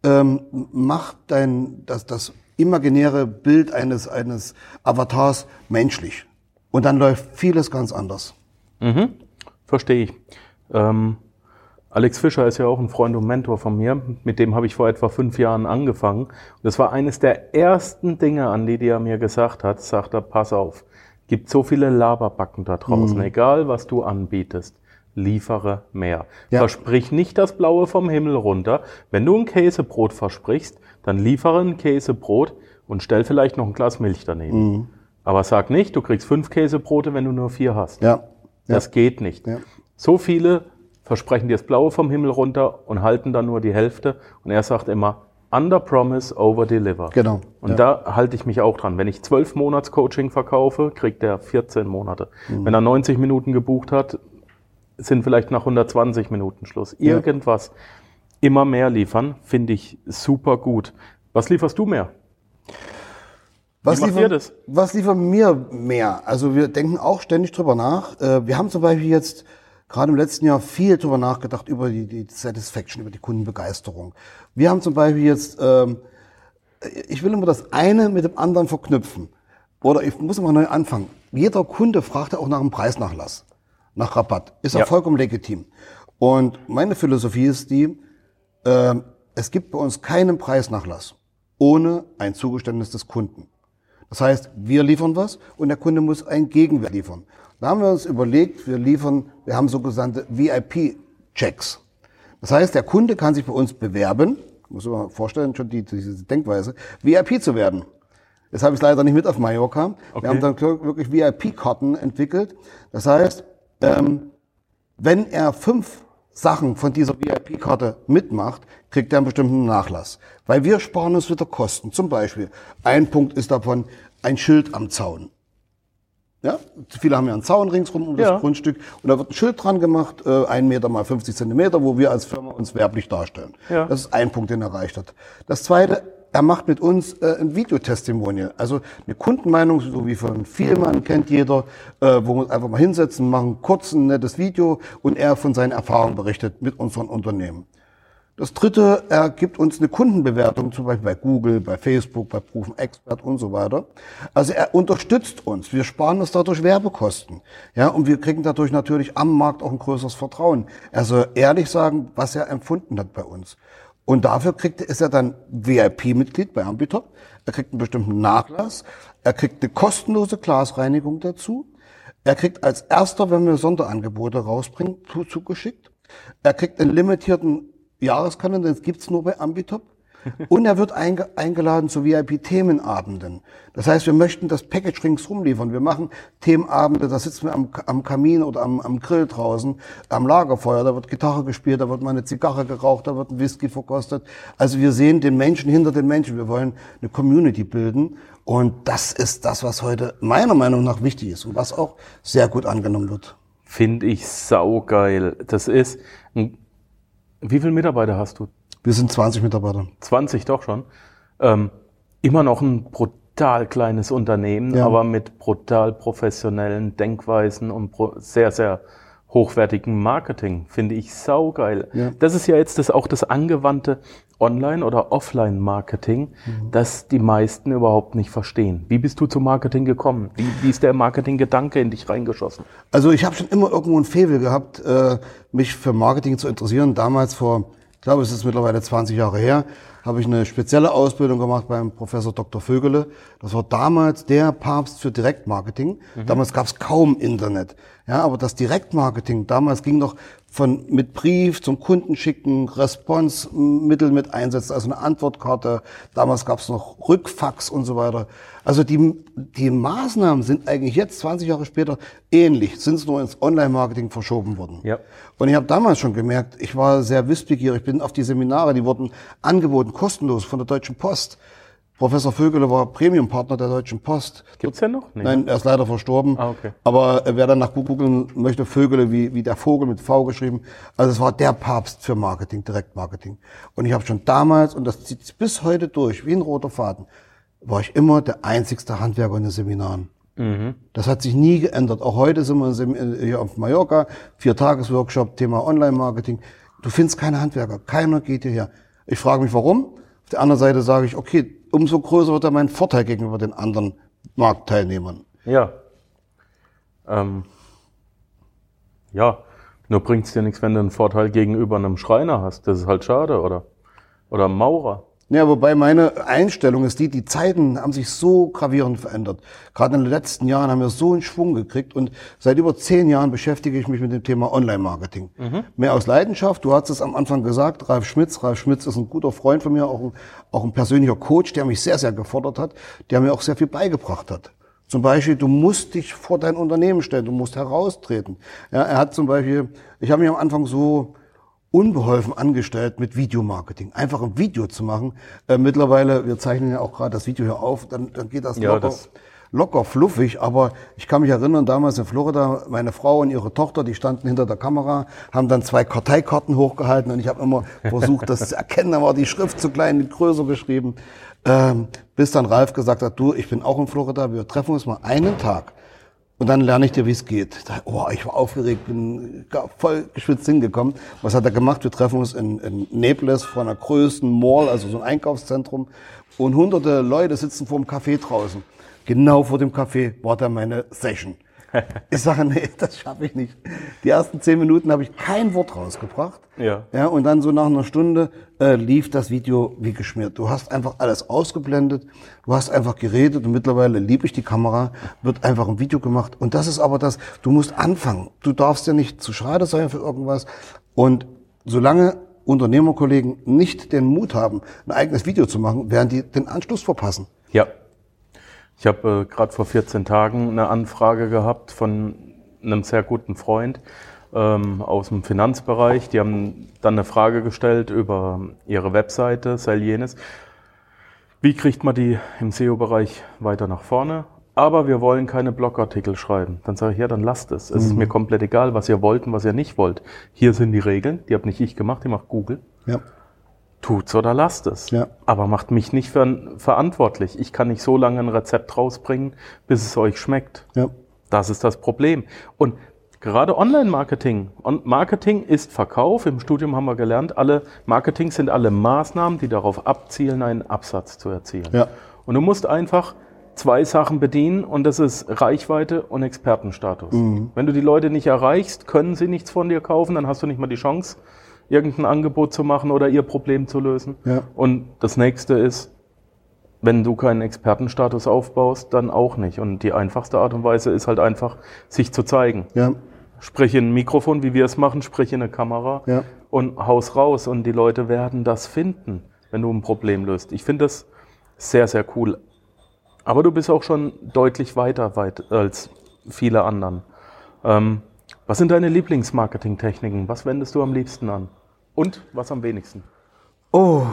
ähm, mach dein, das, das imaginäre Bild eines, eines Avatars menschlich. Und dann läuft vieles ganz anders. Mhm. Verstehe ich. Ähm, Alex Fischer ist ja auch ein Freund und Mentor von mir. Mit dem habe ich vor etwa fünf Jahren angefangen. Und das war eines der ersten Dinge, an die, die er mir gesagt hat. Sagt er, pass auf, gibt so viele Laberbacken da draußen. Mhm. Egal, was du anbietest, liefere mehr. Ja. Versprich nicht das Blaue vom Himmel runter. Wenn du ein Käsebrot versprichst, dann liefere ein Käsebrot und stell vielleicht noch ein Glas Milch daneben. Mhm. Aber sag nicht, du kriegst fünf Käsebrote, wenn du nur vier hast. Ja. Das ja. geht nicht. Ja. So viele versprechen dir das Blaue vom Himmel runter und halten dann nur die Hälfte. Und er sagt immer, under promise, over deliver. Genau. Und ja. da halte ich mich auch dran. Wenn ich zwölf Monats Coaching verkaufe, kriegt er 14 Monate. Mhm. Wenn er 90 Minuten gebucht hat, sind vielleicht nach 120 Minuten Schluss. Irgendwas. Immer mehr liefern, finde ich super gut. Was lieferst du mehr? Was liefern, was liefern mir mehr? Also wir denken auch ständig drüber nach. Äh, wir haben zum Beispiel jetzt gerade im letzten Jahr viel drüber nachgedacht über die, die Satisfaction, über die Kundenbegeisterung. Wir haben zum Beispiel jetzt, ähm, ich will immer das eine mit dem anderen verknüpfen. Oder ich muss mal neu anfangen. Jeder Kunde fragt ja auch nach einem Preisnachlass, nach Rabatt. Ist ja vollkommen legitim. Und meine Philosophie ist die, äh, es gibt bei uns keinen Preisnachlass ohne ein Zugeständnis des Kunden. Das heißt, wir liefern was und der Kunde muss ein Gegenwert liefern. Da haben wir uns überlegt, wir liefern, wir haben sogenannte VIP-Checks. Das heißt, der Kunde kann sich bei uns bewerben, muss man sich vorstellen, schon die, diese Denkweise, VIP zu werden. Das habe ich leider nicht mit auf Mallorca. Okay. Wir haben dann wirklich VIP-Karten entwickelt. Das heißt, ähm, wenn er fünf Sachen von dieser VIP-Karte mitmacht, kriegt er einen bestimmten Nachlass. Weil wir sparen uns wieder Kosten. Zum Beispiel, ein Punkt ist davon ein Schild am Zaun. Ja, viele haben ja einen Zaun ringsrum um das ja. Grundstück und da wird ein Schild dran gemacht, äh, ein Meter mal 50 Zentimeter, wo wir als Firma uns werblich darstellen. Ja. Das ist ein Punkt, den er erreicht hat. Das zweite, er macht mit uns äh, ein Videotestimonial. Also eine Kundenmeinung, so wie von Vielmann kennt jeder, äh, wo wir uns einfach mal hinsetzen, machen kurz ein nettes Video und er von seinen Erfahrungen berichtet mit unseren Unternehmen. Das dritte, er gibt uns eine Kundenbewertung, zum Beispiel bei Google, bei Facebook, bei Proven Expert und so weiter. Also er unterstützt uns. Wir sparen uns dadurch Werbekosten. Ja, und wir kriegen dadurch natürlich am Markt auch ein größeres Vertrauen. Also ehrlich sagen, was er empfunden hat bei uns. Und dafür kriegt, ist er dann VIP-Mitglied bei Ambitop. Er kriegt einen bestimmten Nachlass. Er kriegt eine kostenlose Glasreinigung dazu. Er kriegt als erster, wenn wir Sonderangebote rausbringen, zugeschickt. Er kriegt einen limitierten Jahreskalender, das gibt's nur bei Ambitop. [laughs] Und er wird einge eingeladen zu VIP-Themenabenden. Das heißt, wir möchten das Package ringsrum liefern. Wir machen Themenabende, da sitzen wir am, am Kamin oder am, am, Grill draußen, am Lagerfeuer, da wird Gitarre gespielt, da wird mal eine Zigarre geraucht, da wird ein Whisky verkostet. Also wir sehen den Menschen hinter den Menschen. Wir wollen eine Community bilden. Und das ist das, was heute meiner Meinung nach wichtig ist und was auch sehr gut angenommen wird. Finde ich saugeil. Das ist, wie viele Mitarbeiter hast du? Wir sind 20 Mitarbeiter. 20 doch schon. Ähm, immer noch ein brutal kleines Unternehmen, ja. aber mit brutal professionellen Denkweisen und sehr, sehr hochwertigem Marketing. Finde ich saugeil. Ja. Das ist ja jetzt das, auch das angewandte Online- oder Offline-Marketing, mhm. das die meisten überhaupt nicht verstehen. Wie bist du zum Marketing gekommen? Wie, wie ist der Marketing-Gedanke in dich reingeschossen? Also ich habe schon immer irgendwo ein Fevel gehabt, äh, mich für Marketing zu interessieren. Damals vor ich glaube, es ist mittlerweile 20 Jahre her, habe ich eine spezielle Ausbildung gemacht beim Professor Dr. Vögele. Das war damals der Papst für Direktmarketing. Mhm. Damals gab es kaum Internet. Ja, aber das Direktmarketing, damals ging noch von mit Brief zum Kunden schicken, Response-Mittel mit einsetzen, also eine Antwortkarte. Damals gab es noch Rückfax und so weiter. Also die, die Maßnahmen sind eigentlich jetzt, 20 Jahre später, ähnlich, sind es nur ins Online-Marketing verschoben worden. Ja. Und ich habe damals schon gemerkt, ich war sehr wissbegierig, bin auf die Seminare, die wurden angeboten, kostenlos von der Deutschen Post. Professor Vögele war Premium-Partner der Deutschen Post. Gibt's ja noch? Nee. Nein, er ist leider verstorben. Ah, okay. Aber wer dann nach googeln möchte, Vögele wie, wie der Vogel mit V geschrieben. Also es war der Papst für Marketing, Direktmarketing. Und ich habe schon damals, und das zieht bis heute durch, wie ein roter Faden, war ich immer der einzigste Handwerker in den Seminaren. Mhm. Das hat sich nie geändert. Auch heute sind wir hier auf Mallorca, vier Tagesworkshop, Thema Online-Marketing. Du findest keine Handwerker. Keiner geht hierher. Ich frage mich, warum. Auf der anderen Seite sage ich, okay, umso größer wird dann mein Vorteil gegenüber den anderen Marktteilnehmern. Ja. Ähm, ja, nur bringt es dir nichts, wenn du einen Vorteil gegenüber einem Schreiner hast. Das ist halt schade, oder? Oder einem Maurer. Ja, wobei meine Einstellung ist die, die Zeiten haben sich so gravierend verändert. Gerade in den letzten Jahren haben wir so einen Schwung gekriegt und seit über zehn Jahren beschäftige ich mich mit dem Thema Online-Marketing. Mhm. Mehr aus Leidenschaft. Du hast es am Anfang gesagt, Ralf Schmitz. Ralf Schmitz ist ein guter Freund von mir, auch ein, auch ein persönlicher Coach, der mich sehr, sehr gefordert hat, der mir auch sehr viel beigebracht hat. Zum Beispiel, du musst dich vor dein Unternehmen stellen, du musst heraustreten. Ja, er hat zum Beispiel, ich habe mich am Anfang so unbeholfen angestellt mit Videomarketing. Einfach ein Video zu machen. Äh, mittlerweile, wir zeichnen ja auch gerade das Video hier auf, dann, dann geht das ja, locker, das locker fluffig. Aber ich kann mich erinnern, damals in Florida, meine Frau und ihre Tochter, die standen hinter der Kamera, haben dann zwei Karteikarten hochgehalten und ich habe immer [laughs] versucht, das zu erkennen. War die Schrift zu klein, nicht größer geschrieben. Ähm, bis dann Ralf gesagt hat, du, ich bin auch in Florida, wir treffen uns mal einen Tag. Und dann lerne ich dir, wie es geht. Oh, ich war aufgeregt, bin voll geschwitzt hingekommen. Was hat er gemacht? Wir treffen uns in, in Naples vor einer größten Mall, also so ein Einkaufszentrum. Und hunderte Leute sitzen vor dem Café draußen. Genau vor dem Café war da meine Session. [laughs] Ich sage, nee, das schaffe ich nicht. Die ersten zehn Minuten habe ich kein Wort rausgebracht. Ja. ja. Und dann so nach einer Stunde äh, lief das Video wie geschmiert. Du hast einfach alles ausgeblendet, du hast einfach geredet und mittlerweile liebe ich die Kamera, wird einfach ein Video gemacht. Und das ist aber das, du musst anfangen. Du darfst ja nicht zu schade sein für irgendwas. Und solange Unternehmerkollegen nicht den Mut haben, ein eigenes Video zu machen, werden die den Anschluss verpassen. Ja, ich habe äh, gerade vor 14 Tagen eine Anfrage gehabt von einem sehr guten Freund ähm, aus dem Finanzbereich. Die haben dann eine Frage gestellt über ihre Webseite, sei jenes. Wie kriegt man die im SEO-Bereich weiter nach vorne? Aber wir wollen keine Blogartikel schreiben. Dann sage ich, ja, dann lasst es. Es mhm. ist mir komplett egal, was ihr wollt und was ihr nicht wollt. Hier sind die Regeln, die habe nicht ich gemacht, die macht Google. Ja tut's oder lasst es. Ja. Aber macht mich nicht für, verantwortlich. Ich kann nicht so lange ein Rezept rausbringen, bis es euch schmeckt. Ja. Das ist das Problem. Und gerade Online-Marketing. Und Marketing ist Verkauf. Im Studium haben wir gelernt, alle Marketing sind alle Maßnahmen, die darauf abzielen, einen Absatz zu erzielen. Ja. Und du musst einfach zwei Sachen bedienen und das ist Reichweite und Expertenstatus. Mhm. Wenn du die Leute nicht erreichst, können sie nichts von dir kaufen, dann hast du nicht mal die Chance, irgendein Angebot zu machen oder ihr Problem zu lösen. Ja. Und das nächste ist, wenn du keinen Expertenstatus aufbaust, dann auch nicht. Und die einfachste Art und Weise ist halt einfach, sich zu zeigen. Ja, Sprich in ein Mikrofon, wie wir es machen, sprich in eine Kamera Ja. und haus raus. Und die Leute werden das finden, wenn du ein Problem löst. Ich finde das sehr, sehr cool. Aber du bist auch schon deutlich weiter weit als viele anderen. Ähm, was sind deine Lieblingsmarketingtechniken? Was wendest du am liebsten an? Und was am wenigsten? Oh,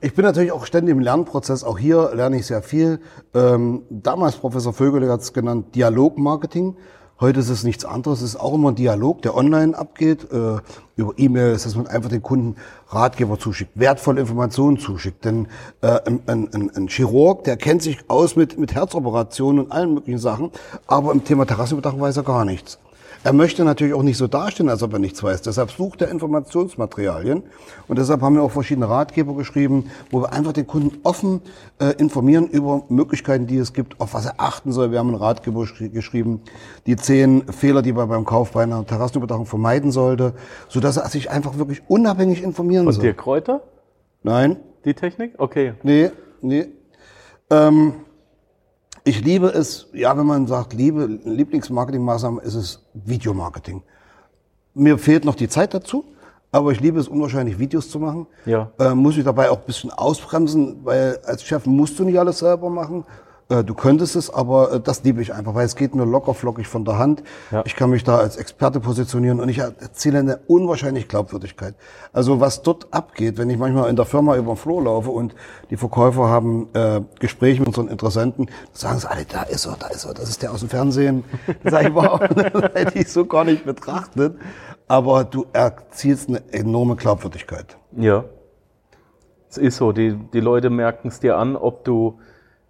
ich bin natürlich auch ständig im Lernprozess. Auch hier lerne ich sehr viel. Ähm, damals Professor Vögele hat es genannt Dialogmarketing. Heute ist es nichts anderes. Es ist auch immer ein Dialog, der online abgeht, äh, über E-Mails, dass man einfach den Kunden Ratgeber zuschickt, wertvolle Informationen zuschickt. Denn äh, ein, ein, ein, Chirurg, der kennt sich aus mit, mit Herzoperationen und allen möglichen Sachen, aber im Thema Terrassenüberdachung weiß er gar nichts. Er möchte natürlich auch nicht so dastehen, als ob er nichts weiß. Deshalb sucht er Informationsmaterialien. Und deshalb haben wir auch verschiedene Ratgeber geschrieben, wo wir einfach den Kunden offen äh, informieren über Möglichkeiten, die es gibt, auf was er achten soll. Wir haben einen Ratgeber geschri- geschrieben, die zehn Fehler, die man beim Kauf bei einer Terrassenüberdachung vermeiden sollte, sodass er sich einfach wirklich unabhängig informieren Und soll. dir Kräuter? Nein, Die Technik? Okay. Nee, nee. Ähm, ich liebe es, ja, wenn man sagt, liebe Lieblingsmarketingmaßnahme, ist es Videomarketing. Mir fehlt noch die Zeit dazu, aber ich liebe es unwahrscheinlich, Videos zu machen. Ja. Äh, muss ich dabei auch ein bisschen ausbremsen, weil als Chef musst du nicht alles selber machen. Äh, du könntest es, aber äh, das liebe ich einfach, weil es geht mir locker flockig von der Hand. Ja. Ich kann mich da als Experte positionieren und ich erziele eine unwahrscheinliche Glaubwürdigkeit. Also was dort abgeht, wenn ich manchmal in der Firma über den Flur laufe und die Verkäufer haben äh, Gespräche mit unseren Interessenten, sagen sie alle, da ist er, da ist er, das ist der aus dem Fernsehen. Dann sage ich, wow, das hätte ich so gar nicht betrachtet. Aber du erzielst eine enorme Glaubwürdigkeit. Ja. Es ist so, die, die Leute merken es dir an, ob du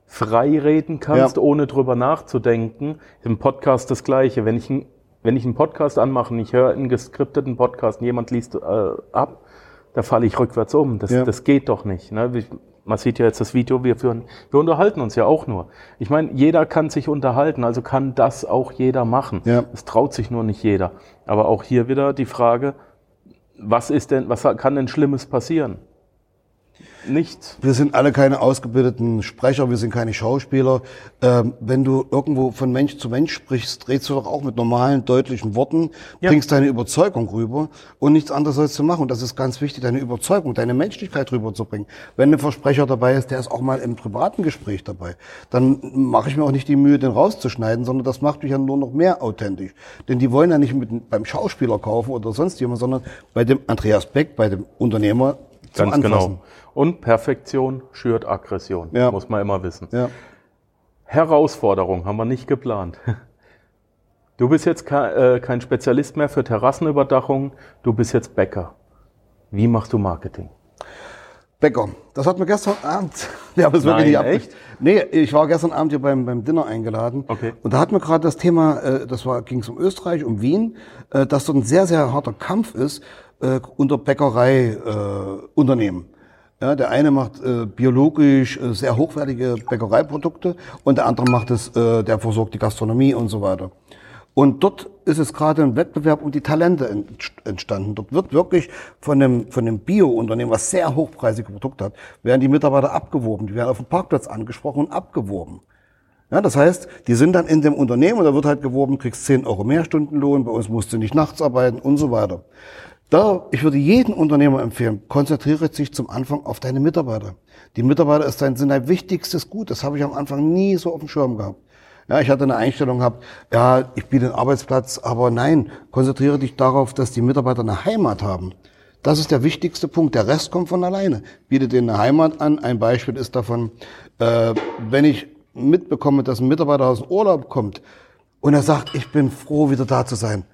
frei reden kannst, Ja. ohne drüber nachzudenken. Im Podcast das Gleiche. Wenn ich, wenn ich einen Podcast anmache und ich höre einen geskripteten Podcast und jemand liest äh, ab, da falle ich rückwärts um. Das, Ja. das geht doch nicht. Ne? Man sieht ja jetzt das Video, wir, führen, wir unterhalten uns ja auch nur. Ich meine, jeder kann sich unterhalten, also kann das auch jeder machen. Ja. Es traut sich nur nicht jeder. Aber auch hier wieder die Frage, was ist denn, was kann denn Schlimmes passieren? Nichts. Wir sind alle keine ausgebildeten Sprecher, wir sind keine Schauspieler. Ähm, wenn du irgendwo von Mensch zu Mensch sprichst, redest du doch auch mit normalen, deutlichen Worten, Ja. bringst deine Überzeugung rüber und nichts anderes sollst du machen. Und das ist ganz wichtig, deine Überzeugung, deine Menschlichkeit rüberzubringen. Wenn ein Versprecher dabei ist, der ist auch mal im privaten Gespräch dabei, dann mache ich mir auch nicht die Mühe, den rauszuschneiden, sondern das macht mich ja nur noch mehr authentisch. Denn die wollen ja nicht mit, beim Schauspieler kaufen oder sonst jemand, sondern bei dem Andreas Beck, bei dem Unternehmer Ganz Anfassen. genau. Und Perfektion schürt Aggression. Ja. Muss man immer wissen. Ja. Herausforderung haben wir nicht geplant. [laughs] Du bist jetzt äh, kein Spezialist mehr für Terrassenüberdachung, du bist jetzt Bäcker. Wie machst du Marketing? Bäcker. Das hat mir gestern Abend, [laughs] wir haben es wirklich nicht echt? Nee, ich war gestern Abend hier beim, beim Dinner eingeladen. Okay. Und da hat mir gerade das Thema, äh, das war, ging es um Österreich, um Wien, äh, dass dort ein sehr, sehr harter Kampf ist äh, unter Bäckerei-Unternehmen. Äh, ja, der eine macht äh, biologisch äh, sehr hochwertige Bäckereiprodukte und der andere macht es, äh, der versorgt die Gastronomie und so weiter. Und dort ist es gerade ein Wettbewerb um die Talente ent- entstanden. Dort wird wirklich von dem, von dem Bio-Unternehmen, was sehr hochpreisige Produkte hat, werden die Mitarbeiter abgeworben. Die werden auf dem Parkplatz angesprochen und abgeworben. Ja, das heißt, die sind dann in dem Unternehmen und da wird halt geworben, kriegst 10 Euro mehr Stundenlohn, bei uns musst du nicht nachts arbeiten und so weiter. Da, ich würde jedem Unternehmer empfehlen, konzentriere dich zum Anfang auf deine Mitarbeiter. Die Mitarbeiter ist dein, sind dein wichtigstes Gut. Das habe ich am Anfang nie so auf dem Schirm gehabt. Ja, ich hatte eine Einstellung gehabt, ja, ich biete einen Arbeitsplatz, aber nein, konzentriere dich darauf, dass die Mitarbeiter eine Heimat haben. Das ist der wichtigste Punkt. Der Rest kommt von alleine. Biete denen eine Heimat an. Ein Beispiel ist davon, äh, wenn ich mitbekomme, dass ein Mitarbeiter aus dem Urlaub kommt und er sagt, ich bin froh, wieder da zu sein,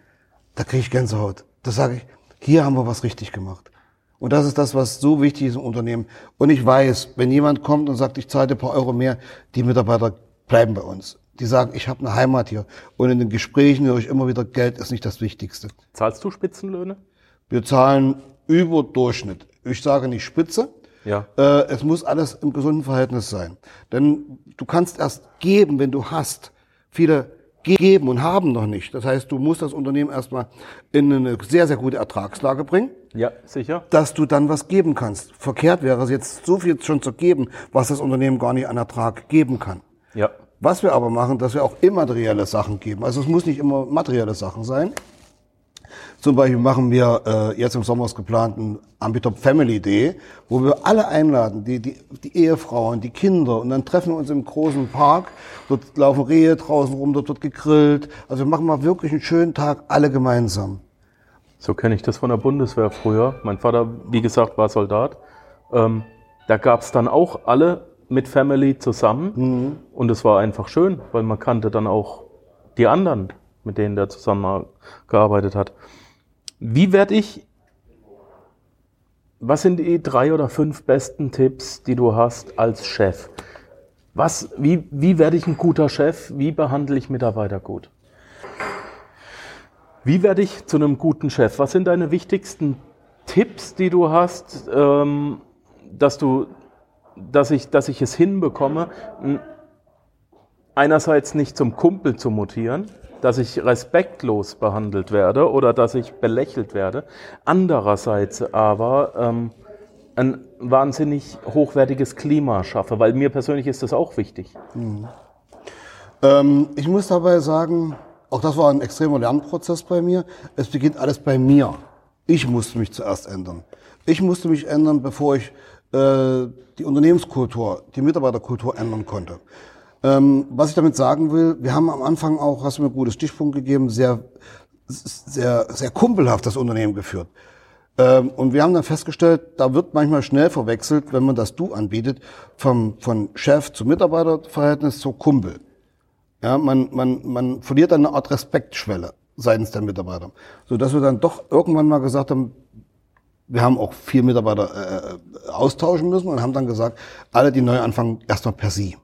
da kriege ich Gänsehaut. Da sage ich, hier haben wir was richtig gemacht. Und das ist das, was so wichtig ist im Unternehmen. Und ich weiß, wenn jemand kommt und sagt, ich zahle dir ein paar Euro mehr, die Mitarbeiter bleiben bei uns. Die sagen, ich habe eine Heimat hier. Und in den Gesprächen höre ich immer wieder, Geld ist nicht das Wichtigste. Zahlst du Spitzenlöhne? Wir zahlen über Durchschnitt. Ich sage nicht Spitze. Ja. Äh, es muss alles im gesunden Verhältnis sein. Denn du kannst erst geben, wenn du hast. Viele geben und haben noch nicht. Das heißt, du musst das Unternehmen erstmal in eine sehr, sehr gute Ertragslage bringen. Ja, sicher. dass du dann was geben kannst. Verkehrt wäre es jetzt so viel schon zu geben, was das Unternehmen gar nicht an Ertrag geben kann. Ja. Was wir aber machen, dass wir auch immaterielle Sachen geben. Also es muss nicht immer materielle Sachen sein. Zum Beispiel machen wir äh, jetzt im Sommer geplanten Ambitop Family Day, wo wir alle einladen, die, die, die Ehefrauen, die Kinder, und dann treffen wir uns im großen Park. Dort laufen Rehe draußen rum, dort wird gegrillt. Also wir machen mal wirklich einen schönen Tag, alle gemeinsam. So kenne ich das von der Bundeswehr früher. Mein Vater, wie gesagt, war Soldat. Ähm, da gab es dann auch alle mit Family zusammen. Und es war einfach schön, weil man kannte dann auch die anderen, mit denen der zusammengearbeitet hat. Wie werde ich, was sind die drei oder fünf besten Tipps, die du hast als Chef? Was, wie, wie werde ich ein guter Chef? Wie behandle ich Mitarbeiter gut? Wie werde ich zu einem guten Chef? Was sind deine wichtigsten Tipps, die du hast, ähm, dass du, dass ich, dass ich es hinbekomme, einerseits nicht zum Kumpel zu mutieren, dass ich respektlos behandelt werde oder dass ich belächelt werde, andererseits aber ähm, ein wahnsinnig hochwertiges Klima schaffe, weil mir persönlich ist das auch wichtig. Ähm, ich muss dabei sagen, auch das war ein extremer Lernprozess bei mir. Es beginnt alles bei mir. Ich musste mich zuerst ändern. Ich musste mich ändern, bevor ich äh, die Unternehmenskultur, die Mitarbeiterkultur ändern konnte. Ähm, was ich damit sagen will, wir haben am Anfang auch, hast du mir einen guten Stichpunkt gegeben, sehr, sehr, sehr kumpelhaft das Unternehmen geführt. Ähm, und wir haben dann festgestellt, da wird manchmal schnell verwechselt, wenn man das Du anbietet, vom, von Chef zu Mitarbeiterverhältnis zu Kumpel. Ja, man, man, man verliert eine Art Respektschwelle seitens der Mitarbeiter. So dass wir dann doch irgendwann mal gesagt haben, wir haben auch vier Mitarbeiter äh, austauschen müssen und haben dann gesagt, alle, die neu anfangen, erstmal per Sie.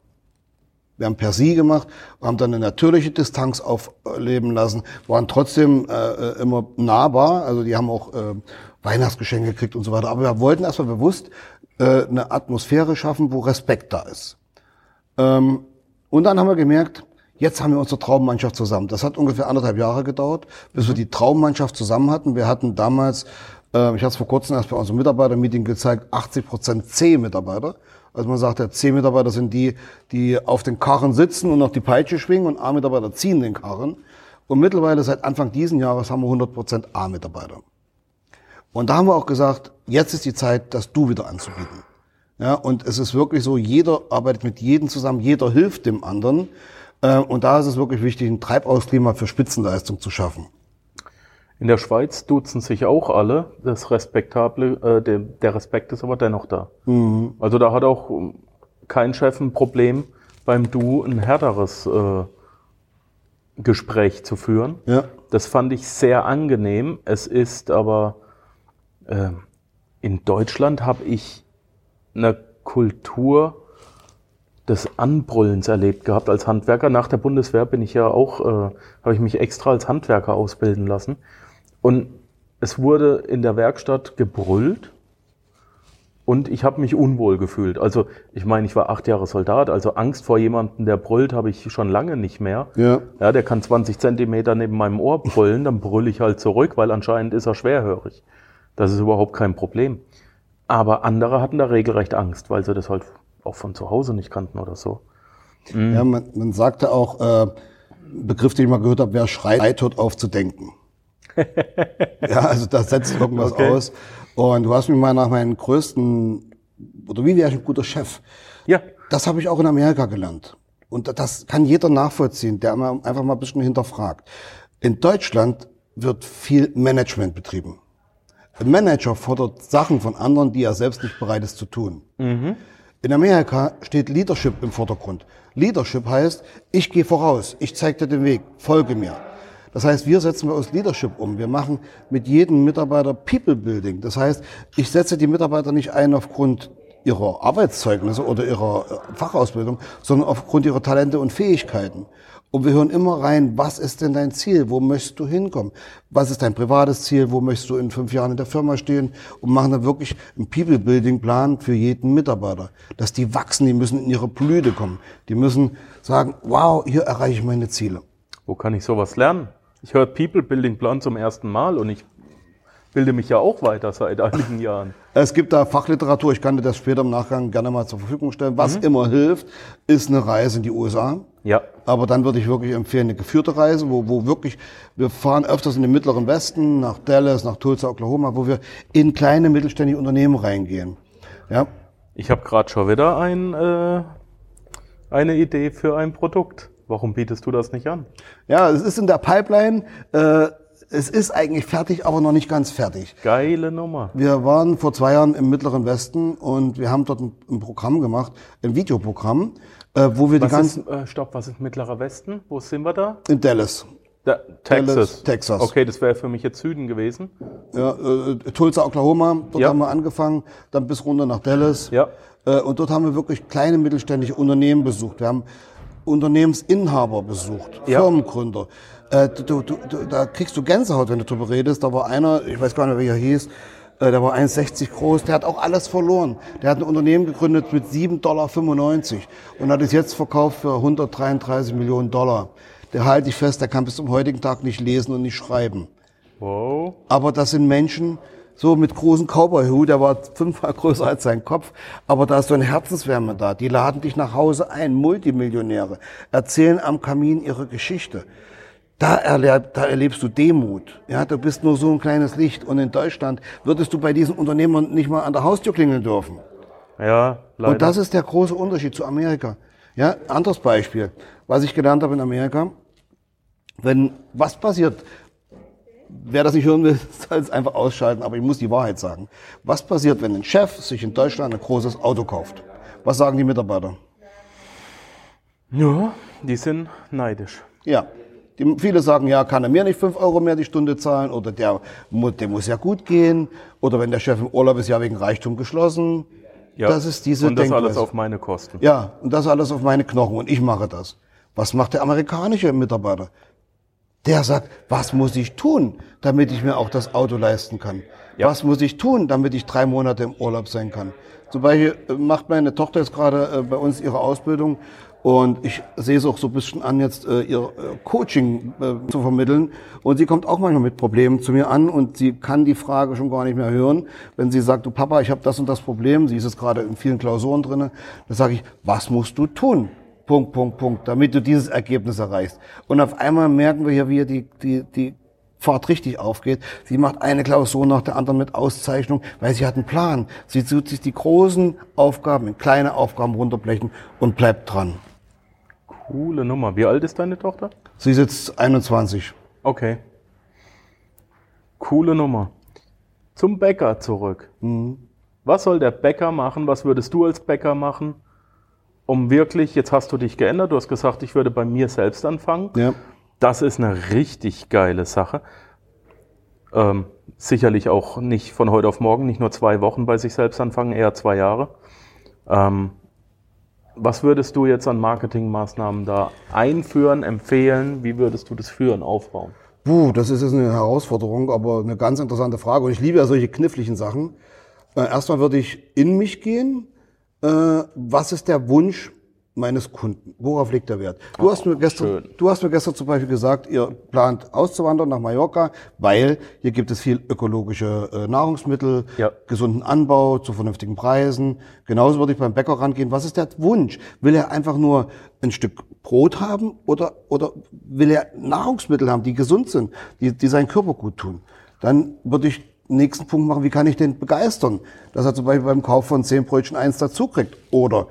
Wir haben per Sie gemacht, haben dann eine natürliche Distanz aufleben lassen, waren trotzdem äh, immer nahbar, also die haben auch äh, Weihnachtsgeschenke gekriegt und so weiter. Aber wir wollten erstmal bewusst äh, eine Atmosphäre schaffen, wo Respekt da ist. Ähm, und dann haben wir gemerkt, jetzt haben wir unsere Traummannschaft zusammen. Das hat ungefähr anderthalb Jahre gedauert, bis wir die Traummannschaft zusammen hatten. Wir hatten damals, äh, ich habe es vor kurzem erst bei unserem Mitarbeitermeeting gezeigt, 80 Prozent C-Mitarbeiter. Also man sagt, ja, C-Mitarbeiter sind die, die auf den Karren sitzen und noch die Peitsche schwingen und A-Mitarbeiter ziehen den Karren. Und mittlerweile seit Anfang diesen Jahres haben wir 100 Prozent A-Mitarbeiter. Und da haben wir auch gesagt, jetzt ist die Zeit, das Du wieder anzubieten. Ja, und es ist wirklich so, jeder arbeitet mit jedem zusammen, jeder hilft dem anderen. Äh, Und da ist es wirklich wichtig, ein Treibhausklima für Spitzenleistung zu schaffen. In der Schweiz duzen sich auch alle. Das Respektable, äh, der, der Respekt ist aber dennoch da. Also da hat auch kein Chef ein Problem, beim Du ein härteres äh, Gespräch zu führen. Ja. Das fand ich sehr angenehm. Es ist aber äh, in Deutschland habe ich eine Kultur des Anbrüllens erlebt gehabt als Handwerker. Nach der Bundeswehr bin ich ja auch, äh, habe ich mich extra als Handwerker ausbilden lassen. Und es wurde in der Werkstatt gebrüllt und ich habe mich unwohl gefühlt. Also ich meine, ich war acht Jahre Soldat, also Angst vor jemandem, der brüllt, habe ich schon lange nicht mehr. Ja. Ja, der kann 20 Zentimeter neben meinem Ohr brüllen, dann brülle ich halt zurück, weil anscheinend ist er schwerhörig. Das ist überhaupt kein Problem. Aber andere hatten da regelrecht Angst, weil sie das halt auch von zu Hause nicht kannten oder so. Ja, man, man sagte auch, äh, Begriff, den ich mal gehört habe, wer schreit, hört auf zu denken. Ja, also das setzt irgendwas Okay. aus. Und du hast mich mal nach meinen größten, oder wie wäre ich ein guter Chef? Ja, Das habe ich auch in Amerika gelernt. Und das kann jeder nachvollziehen, der mal einfach mal ein bisschen hinterfragt. In Deutschland wird viel Management betrieben. Ein Manager fordert Sachen von anderen, die er selbst nicht bereit ist zu tun. In Amerika steht Leadership im Vordergrund. Leadership heißt, ich gehe voraus, ich zeige dir den Weg, folge mir. Das heißt, wir setzen wir aus Leadership um. Wir machen mit jedem Mitarbeiter People Building. Das heißt, ich setze die Mitarbeiter nicht ein aufgrund ihrer Arbeitszeugnisse oder ihrer äh, Fachausbildung, sondern aufgrund ihrer Talente und Fähigkeiten. Und wir hören immer rein, was ist denn dein Ziel? Wo möchtest du hinkommen? Was ist dein privates Ziel? Wo möchtest du in fünf Jahren in der Firma stehen? Und machen dann wirklich einen People-Building-Plan für jeden Mitarbeiter. Dass die wachsen, die müssen in ihre Blüte kommen. Die müssen sagen, wow, hier erreiche ich meine Ziele. wo kann ich sowas lernen? Ich höre People Building Plan zum ersten Mal und ich bilde mich ja auch weiter seit einigen Jahren. [laughs] Es gibt da Fachliteratur, ich kann dir das später im Nachgang gerne mal zur Verfügung stellen. Mhm. Was immer hilft, ist eine Reise in die USA. Ja. Aber dann würde ich wirklich empfehlen, eine geführte Reise, wo, wo wirklich, wir fahren öfters in den mittleren Westen, nach Dallas, nach Tulsa, Oklahoma, wo wir in kleine mittelständische Unternehmen reingehen. Ja, Ich habe gerade schon wieder ein, äh, eine Idee für ein Produkt. Warum bietest du das nicht an? ja es ist in der Pipeline. Äh, es ist eigentlich fertig, aber noch nicht ganz fertig. Geile Nummer. Wir waren vor zwei Jahren im Mittleren Westen und wir haben dort ein, ein Programm gemacht, ein Videoprogramm, äh, wo wir die Was ganzen ist, äh, stopp, was ist Mittlerer Westen? Wo sind wir da? in Dallas. da Texas. Dallas, Texas. Okay, das wäre für mich jetzt Süden gewesen. Ja, äh, Tulsa, Oklahoma, dort Ja. haben wir angefangen, dann bis runter nach Dallas. Ja. Äh, und dort haben wir wirklich kleine mittelständische Unternehmen besucht. Wir haben Unternehmensinhaber besucht, Ja. Firmengründer. Äh, du, du, du, da kriegst du Gänsehaut, wenn du drüber redest. Da war einer, ich weiß gar nicht, wie er hieß, äh, der war 1,60 groß, der hat auch alles verloren. Der hat ein Unternehmen gegründet mit 7,95 Dollar und hat es jetzt verkauft für 133 Millionen Dollar. Der halte ich fest, der kann bis zum heutigen Tag nicht lesen und nicht schreiben. Wow. Aber das sind Menschen, so mit großen Cowboy-Hut, der war fünfmal größer als sein Kopf, aber da ist so eine Herzenswärme da. Die laden dich nach Hause ein, Multimillionäre, erzählen am Kamin ihre Geschichte. Da, erleb, da erlebst du Demut. Ja, du bist nur so ein kleines Licht. Und in Deutschland würdest du bei diesen Unternehmern nicht mal an der Haustür klingeln dürfen. Ja, leider. Und das ist der große Unterschied zu Amerika. Ja, anderes Beispiel, was ich gelernt habe in Amerika. Wenn was passiert, wer das nicht hören will, [laughs] soll es einfach ausschalten, aber ich muss die Wahrheit sagen. Was passiert, wenn ein Chef sich in Deutschland ein großes Auto kauft? Was sagen die Mitarbeiter? ja, die sind neidisch. Ja. Die, viele sagen, ja, kann er mir nicht 5 Euro mehr die Stunde zahlen oder der, dem muss ja gut gehen oder wenn der Chef im Urlaub ist, ja wegen Reichtum geschlossen. Ja. Das ist diese Und das Denkweise. alles auf meine Kosten. Ja, und das alles auf meine Knochen und ich mache das. Was macht der amerikanische Mitarbeiter? Der sagt, was muss ich tun, damit ich mir auch das Auto leisten kann? Ja. Was muss ich tun, damit ich drei Monate im Urlaub sein kann? Zum Beispiel äh, macht meine Tochter jetzt gerade äh, bei uns ihre Ausbildung und ich sehe es auch so ein bisschen an, jetzt äh, ihr Coaching zu vermitteln. Und sie kommt auch manchmal mit Problemen zu mir an und sie kann die Frage schon gar nicht mehr hören. Wenn sie sagt, du Papa, ich habe das und das Problem, sie ist jetzt gerade in vielen Klausuren drinne, dann sage ich, was musst du tun? Punkt, Punkt, Punkt, damit du dieses Ergebnis erreichst. Und auf einmal merken wir hier, wie die, die, die Fahrt richtig aufgeht. Sie macht eine Klausur nach der anderen mit Auszeichnung, weil sie hat einen Plan. Sie tut sich die großen Aufgaben in kleine Aufgaben runterblechen und bleibt dran. Coole Nummer. Wie alt ist deine Tochter? Sie ist jetzt 21. Okay. Coole Nummer. Zum Bäcker zurück. Mhm. Was soll der Bäcker machen? Was würdest du als Bäcker machen, um wirklich, jetzt hast du dich geändert, du hast gesagt, ich würde bei mir selbst anfangen. Ja. Das ist eine richtig geile Sache. Ähm, sicherlich auch nicht von heute auf morgen, nicht nur zwei Wochen bei sich selbst anfangen, eher zwei Jahre. Ähm, was würdest du jetzt an Marketingmaßnahmen da einführen, empfehlen? Wie würdest du das führen, aufbauen? Puh, das ist jetzt eine Herausforderung, aber eine ganz interessante Frage. Und ich liebe ja solche kniffligen Sachen. Äh, erstmal würde ich in mich gehen. Äh, was ist der Wunsch meines Kunden? Worauf liegt der Wert? Du, hast mir gestern, schön. du hast mir gestern zum Beispiel gesagt, ihr plant auszuwandern nach Mallorca, weil hier gibt es viel ökologische äh, Nahrungsmittel, Ja. gesunden Anbau zu vernünftigen Preisen. Genauso würde ich beim Bäcker rangehen. Was ist der Wunsch? Will er einfach nur ein Stück Brot haben oder, oder will er Nahrungsmittel haben, die gesund sind, die, die seinen Körper gut tun? Dann würde ich nächsten Punkt machen, wie kann ich den begeistern, dass er zum Beispiel beim Kauf von zehn Brötchen eins dazu kriegt. Oder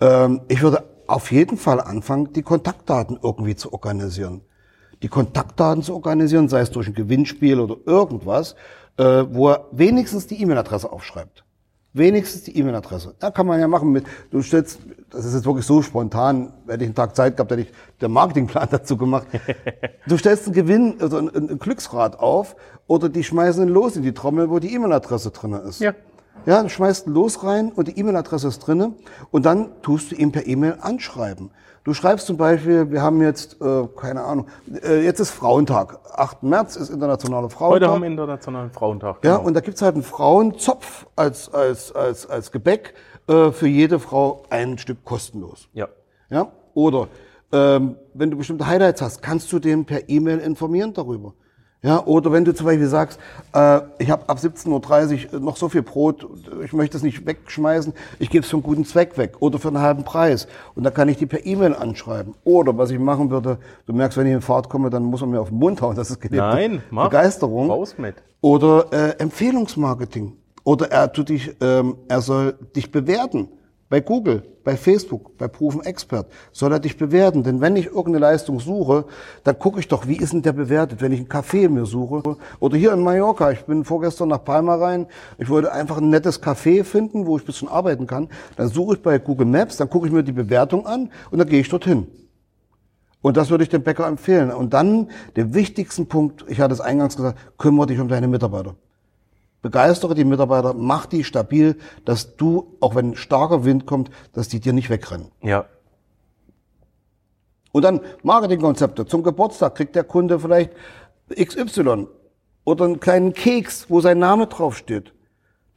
ähm, ich würde auf jeden Fall anfangen, die Kontaktdaten irgendwie zu organisieren die Kontaktdaten zu organisieren, sei es durch ein Gewinnspiel oder irgendwas, äh, wo er wenigstens die E-Mail-Adresse aufschreibt. Wenigstens die E-Mail-Adresse. Da kann man ja machen mit, du stellst, das ist jetzt wirklich so spontan, hätte ich einen Tag Zeit gehabt, hätte ich den Marketingplan [laughs] dazu gemacht. Du stellst einen Gewinn, also ein, ein Glücksrad auf oder die schmeißen ein Los in die Trommel, wo die E-Mail-Adresse drinne ist. Ja. Ja, du schmeißt ein Los rein und die E-Mail-Adresse ist drinne und dann tust du ihn per E-Mail anschreiben. Du schreibst zum Beispiel, wir haben jetzt, äh, keine Ahnung, äh, jetzt ist Frauentag. 8. März ist internationaler Frauentag. Heute haben wir Internationalen Frauentag. Ja, genau. und da gibt's halt einen Frauenzopf als, als, als, als Gebäck äh, für jede Frau ein Stück kostenlos. ja. Ja? Oder ähm, wenn du bestimmte Highlights hast, kannst du den per E-Mail informieren darüber. Ja, oder wenn du zum Beispiel sagst, äh, ich habe ab 17.30 Uhr noch so viel Brot, ich möchte es nicht wegschmeißen, ich gebe es für einen guten Zweck weg oder für einen halben Preis. Und da kann ich die per E-Mail anschreiben. Oder was ich machen würde, du merkst, wenn ich in Fahrt komme, dann muss man mir auf den Mund hauen, [laughs] das ist gelebte Nein, mach. Begeisterung. Raus mit. Oder äh, Empfehlungsmarketing. Oder er, tut dich, ähm, er soll dich bewerten. Bei Google, bei Facebook, bei Proven Expert soll er dich bewerten. Denn wenn ich irgendeine Leistung suche, dann gucke ich doch, wie ist denn der bewertet, wenn ich einen Café mir suche. Oder hier in Mallorca, ich bin vorgestern nach Palma rein, ich wollte einfach ein nettes Café finden, wo ich ein bisschen arbeiten kann. Dann suche ich bei Google Maps, dann gucke ich mir die Bewertung an und dann gehe ich dorthin. Und das würde ich dem Bäcker empfehlen. Und dann den wichtigsten Punkt, ich hatte es eingangs gesagt, kümmere dich um deine Mitarbeiter. Begeistere die Mitarbeiter, mach die stabil, dass du, auch wenn starker Wind kommt, dass die dir nicht wegrennen. Ja. Und dann Marketingkonzepte. Zum Geburtstag kriegt der Kunde vielleicht XY oder einen kleinen Keks, wo sein Name draufsteht.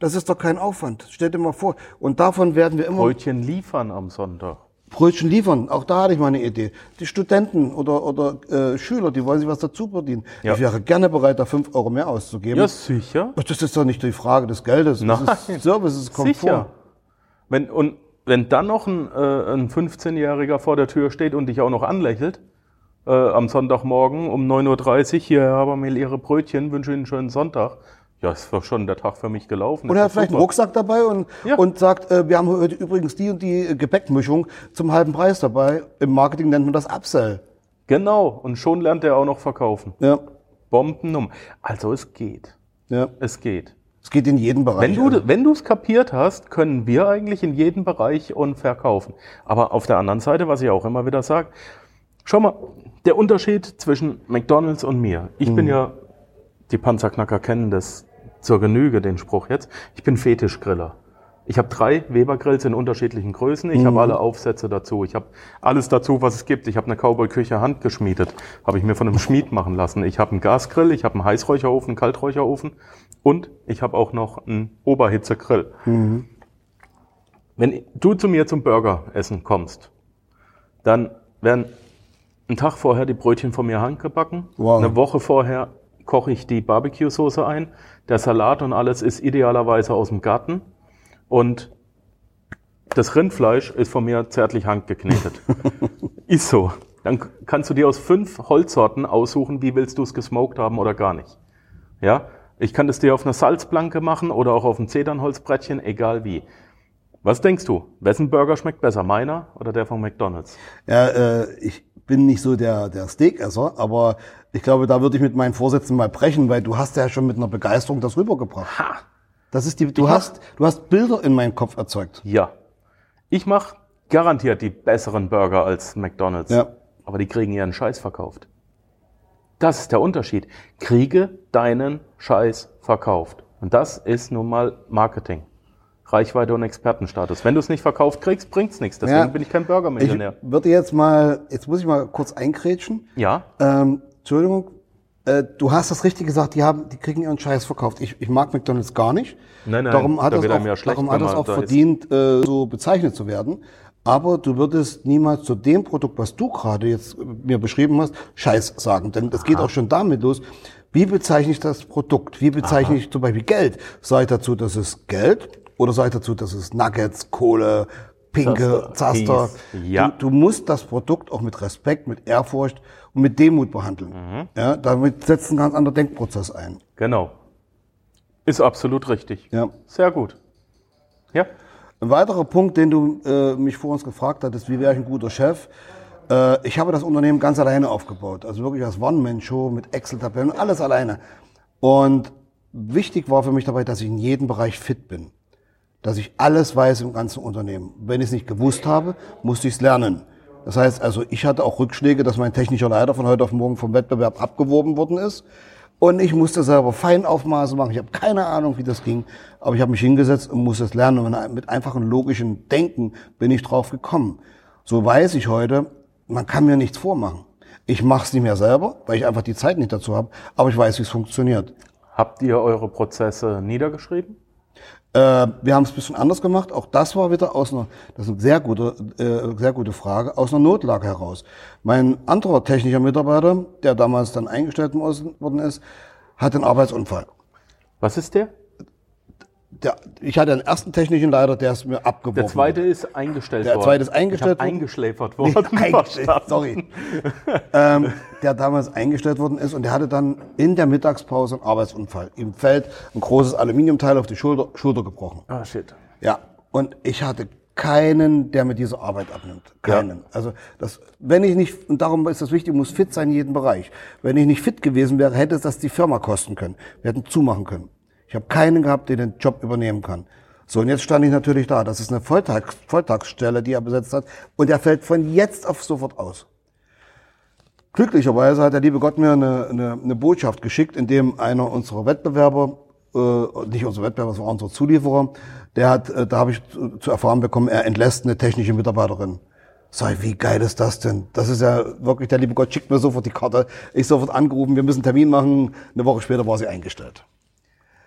Das ist doch kein Aufwand. Stell dir mal vor. Und davon werden wir immer Brötchen liefern am Sonntag. Brötchen liefern. Auch da hatte ich mal eine Idee. Die Studenten oder, oder äh, Schüler, die wollen sich was dazu verdienen. Ja. Ich wäre gerne bereit, da fünf Euro mehr auszugeben. Ja, sicher. Das ist doch nicht die Frage des Geldes. Das Nein. ist Service, das ist Komfort. Sicher. Wenn, und wenn dann noch ein, äh, ein 15-Jähriger vor der Tür steht und dich auch noch anlächelt, äh, am Sonntagmorgen um 9.30 Uhr, hier haben wir Ihre Brötchen, wünsche Ihnen einen schönen Sonntag. Ja, ist doch schon der Tag für mich gelaufen. Oder er hat vielleicht einen. Rucksack dabei und, Ja. und sagt, äh, wir haben heute übrigens die und die Gepäckmischung zum halben Preis dabei. Im Marketing nennt man das Upsell. Genau, und schon lernt er auch noch verkaufen. Ja, Bombennummer. Also es geht. ja. Es geht. Es geht in jedem Bereich. Wenn du wenn du es kapiert hast, können wir eigentlich in jedem Bereich und verkaufen. Aber auf der anderen Seite, was ich auch immer wieder sage, schau mal, der Unterschied zwischen McDonald's und mir. Ich bin ja, die Panzerknacker kennen das zur Genüge, den Spruch jetzt. Ich bin Fetischgriller. Ich habe drei Weber-Grills in unterschiedlichen Größen. Ich habe alle Aufsätze dazu. Ich habe alles dazu, was es gibt. Ich habe eine Cowboy-Küche handgeschmiedet. Habe ich mir von einem Schmied machen lassen. Ich habe einen Gasgrill, ich habe einen Heißräucherofen, einen Kalträucherofen und ich habe auch noch einen Oberhitzegrill. Wenn du zu mir zum Burgeressen kommst, dann werden einen Tag vorher die Brötchen von mir handgebacken. Wow. Eine Woche vorher koche ich die Barbecue-Soße ein. Der Salat und alles ist idealerweise aus dem Garten. Und das Rindfleisch ist von mir zärtlich handgeknetet. [laughs] ist so. Dann kannst du dir aus fünf Holzsorten aussuchen, wie willst du es gesmoked haben oder gar nicht. Ja, ich kann das dir auf einer Salzplanke machen oder auch auf einem Zedernholzbrettchen, egal wie. Was denkst du? Wessen Burger schmeckt besser, meiner oder der von McDonald's? Ja, äh, ich bin nicht so der, der Steakesser, aber ich glaube, da würde ich mit meinen Vorsätzen mal brechen, weil du hast ja schon mit einer Begeisterung das rübergebracht. Ha! Das ist die, du hast, du hast Bilder in meinen Kopf erzeugt. Ja. Ich mache garantiert die besseren Burger als McDonald's. Ja. Aber die kriegen ihren Scheiß verkauft. Das ist der Unterschied. Kriege deinen Scheiß verkauft. Und das ist nun mal Marketing. Reichweite und Expertenstatus. Wenn du es nicht verkauft kriegst, bringt's nichts. Deswegen Ja. bin ich kein Ich Burger-Millionär. würde jetzt mal, jetzt muss ich mal kurz einkrätschen. Ja, Ähm, Entschuldigung, äh, du hast das richtig gesagt, die haben, die kriegen ihren Scheiß verkauft. Ich, ich mag McDonalds gar nicht. Nein, nein, darum hat da das wird auch, ja schlecht, darum hat man auch da verdient, äh, so bezeichnet zu werden. Aber du würdest niemals zu dem Produkt, was du gerade jetzt mir beschrieben hast, Scheiß sagen. Denn das geht auch schon damit los. Wie bezeichne ich das Produkt? Wie bezeichne ich zum Beispiel Geld? Sage ich dazu, das ist Geld? Oder sage ich dazu, das ist Nuggets, Kohle, Pinke, Zaster. Ja. Du, du musst das Produkt auch mit Respekt, mit Ehrfurcht und mit Demut behandeln. Mhm. Ja, damit setzt ein ganz anderer Denkprozess ein. genau. Ist absolut richtig. Ja. Sehr gut. Ja, Ein weiterer Punkt, den du äh, mich vor uns gefragt hattest, wie wäre ich ein guter Chef? Äh, ich habe das Unternehmen ganz alleine aufgebaut. Also wirklich als One-Man-Show mit Excel-Tabellen, alles alleine. Und wichtig war für mich dabei, dass ich in jedem Bereich fit bin. Dass ich alles weiß im ganzen Unternehmen. Wenn ich es nicht gewusst habe, musste ich es lernen. Das heißt also, ich hatte auch Rückschläge, dass mein technischer Leiter von heute auf morgen vom Wettbewerb abgeworben worden ist. Und ich musste selber Feinaufmaße machen. Ich habe keine Ahnung, wie das ging. Aber ich habe mich hingesetzt und musste es lernen. Und mit einfachem logischen Denken bin ich drauf gekommen. So weiß ich heute, man kann mir nichts vormachen. Ich mache es nicht mehr selber, weil ich einfach die Zeit nicht dazu habe. Aber ich weiß, wie es funktioniert. habt ihr eure Prozesse niedergeschrieben? Äh, wir haben es ein bisschen anders gemacht. Auch das war wieder aus einer, das ist eine sehr gute, äh, sehr gute Frage, aus einer Notlage heraus. Mein anderer technischer Mitarbeiter, der damals dann eingestellt worden ist, hat einen Arbeitsunfall. Was ist der? Der, ich hatte einen ersten technischen Leiter, der ist mir abgeworfen. Der zweite ist eingestellt der worden. zweite ist eingestellt ich worden. eingeschläfert worden. Nee, eingestellt, sorry. ähm, der damals eingestellt worden ist und der hatte dann in der Mittagspause einen Arbeitsunfall. Ihm fällt ein großes Aluminiumteil auf die Schulter, Schulter gebrochen. Ah, shit. Ja, und ich hatte keinen, der mir diese Arbeit abnimmt. Keinen. Also das, wenn ich nicht, und darum ist das wichtig, muss fit sein in jedem Bereich. Wenn ich nicht fit gewesen wäre, hätte es das die Firma kosten können. Wir hätten zumachen können. Ich habe keinen gehabt, der den Job übernehmen kann. So, und jetzt stand ich natürlich da. Das ist eine Volltags Volltagsstelle, die er besetzt hat. Und er fällt von jetzt auf sofort aus. Glücklicherweise hat der liebe Gott mir eine, eine, eine Botschaft geschickt, in dem einer unserer Wettbewerber, äh, nicht unser Wettbewerber, das war unser Zulieferer, der hat, äh, da habe ich zu, zu erfahren bekommen, er entlässt eine technische Mitarbeiterin. Sag ich, wie geil ist das denn? Das ist ja wirklich, der liebe Gott schickt mir sofort die Karte. Ich sofort angerufen, wir müssen Termin machen. Eine Woche später war sie eingestellt.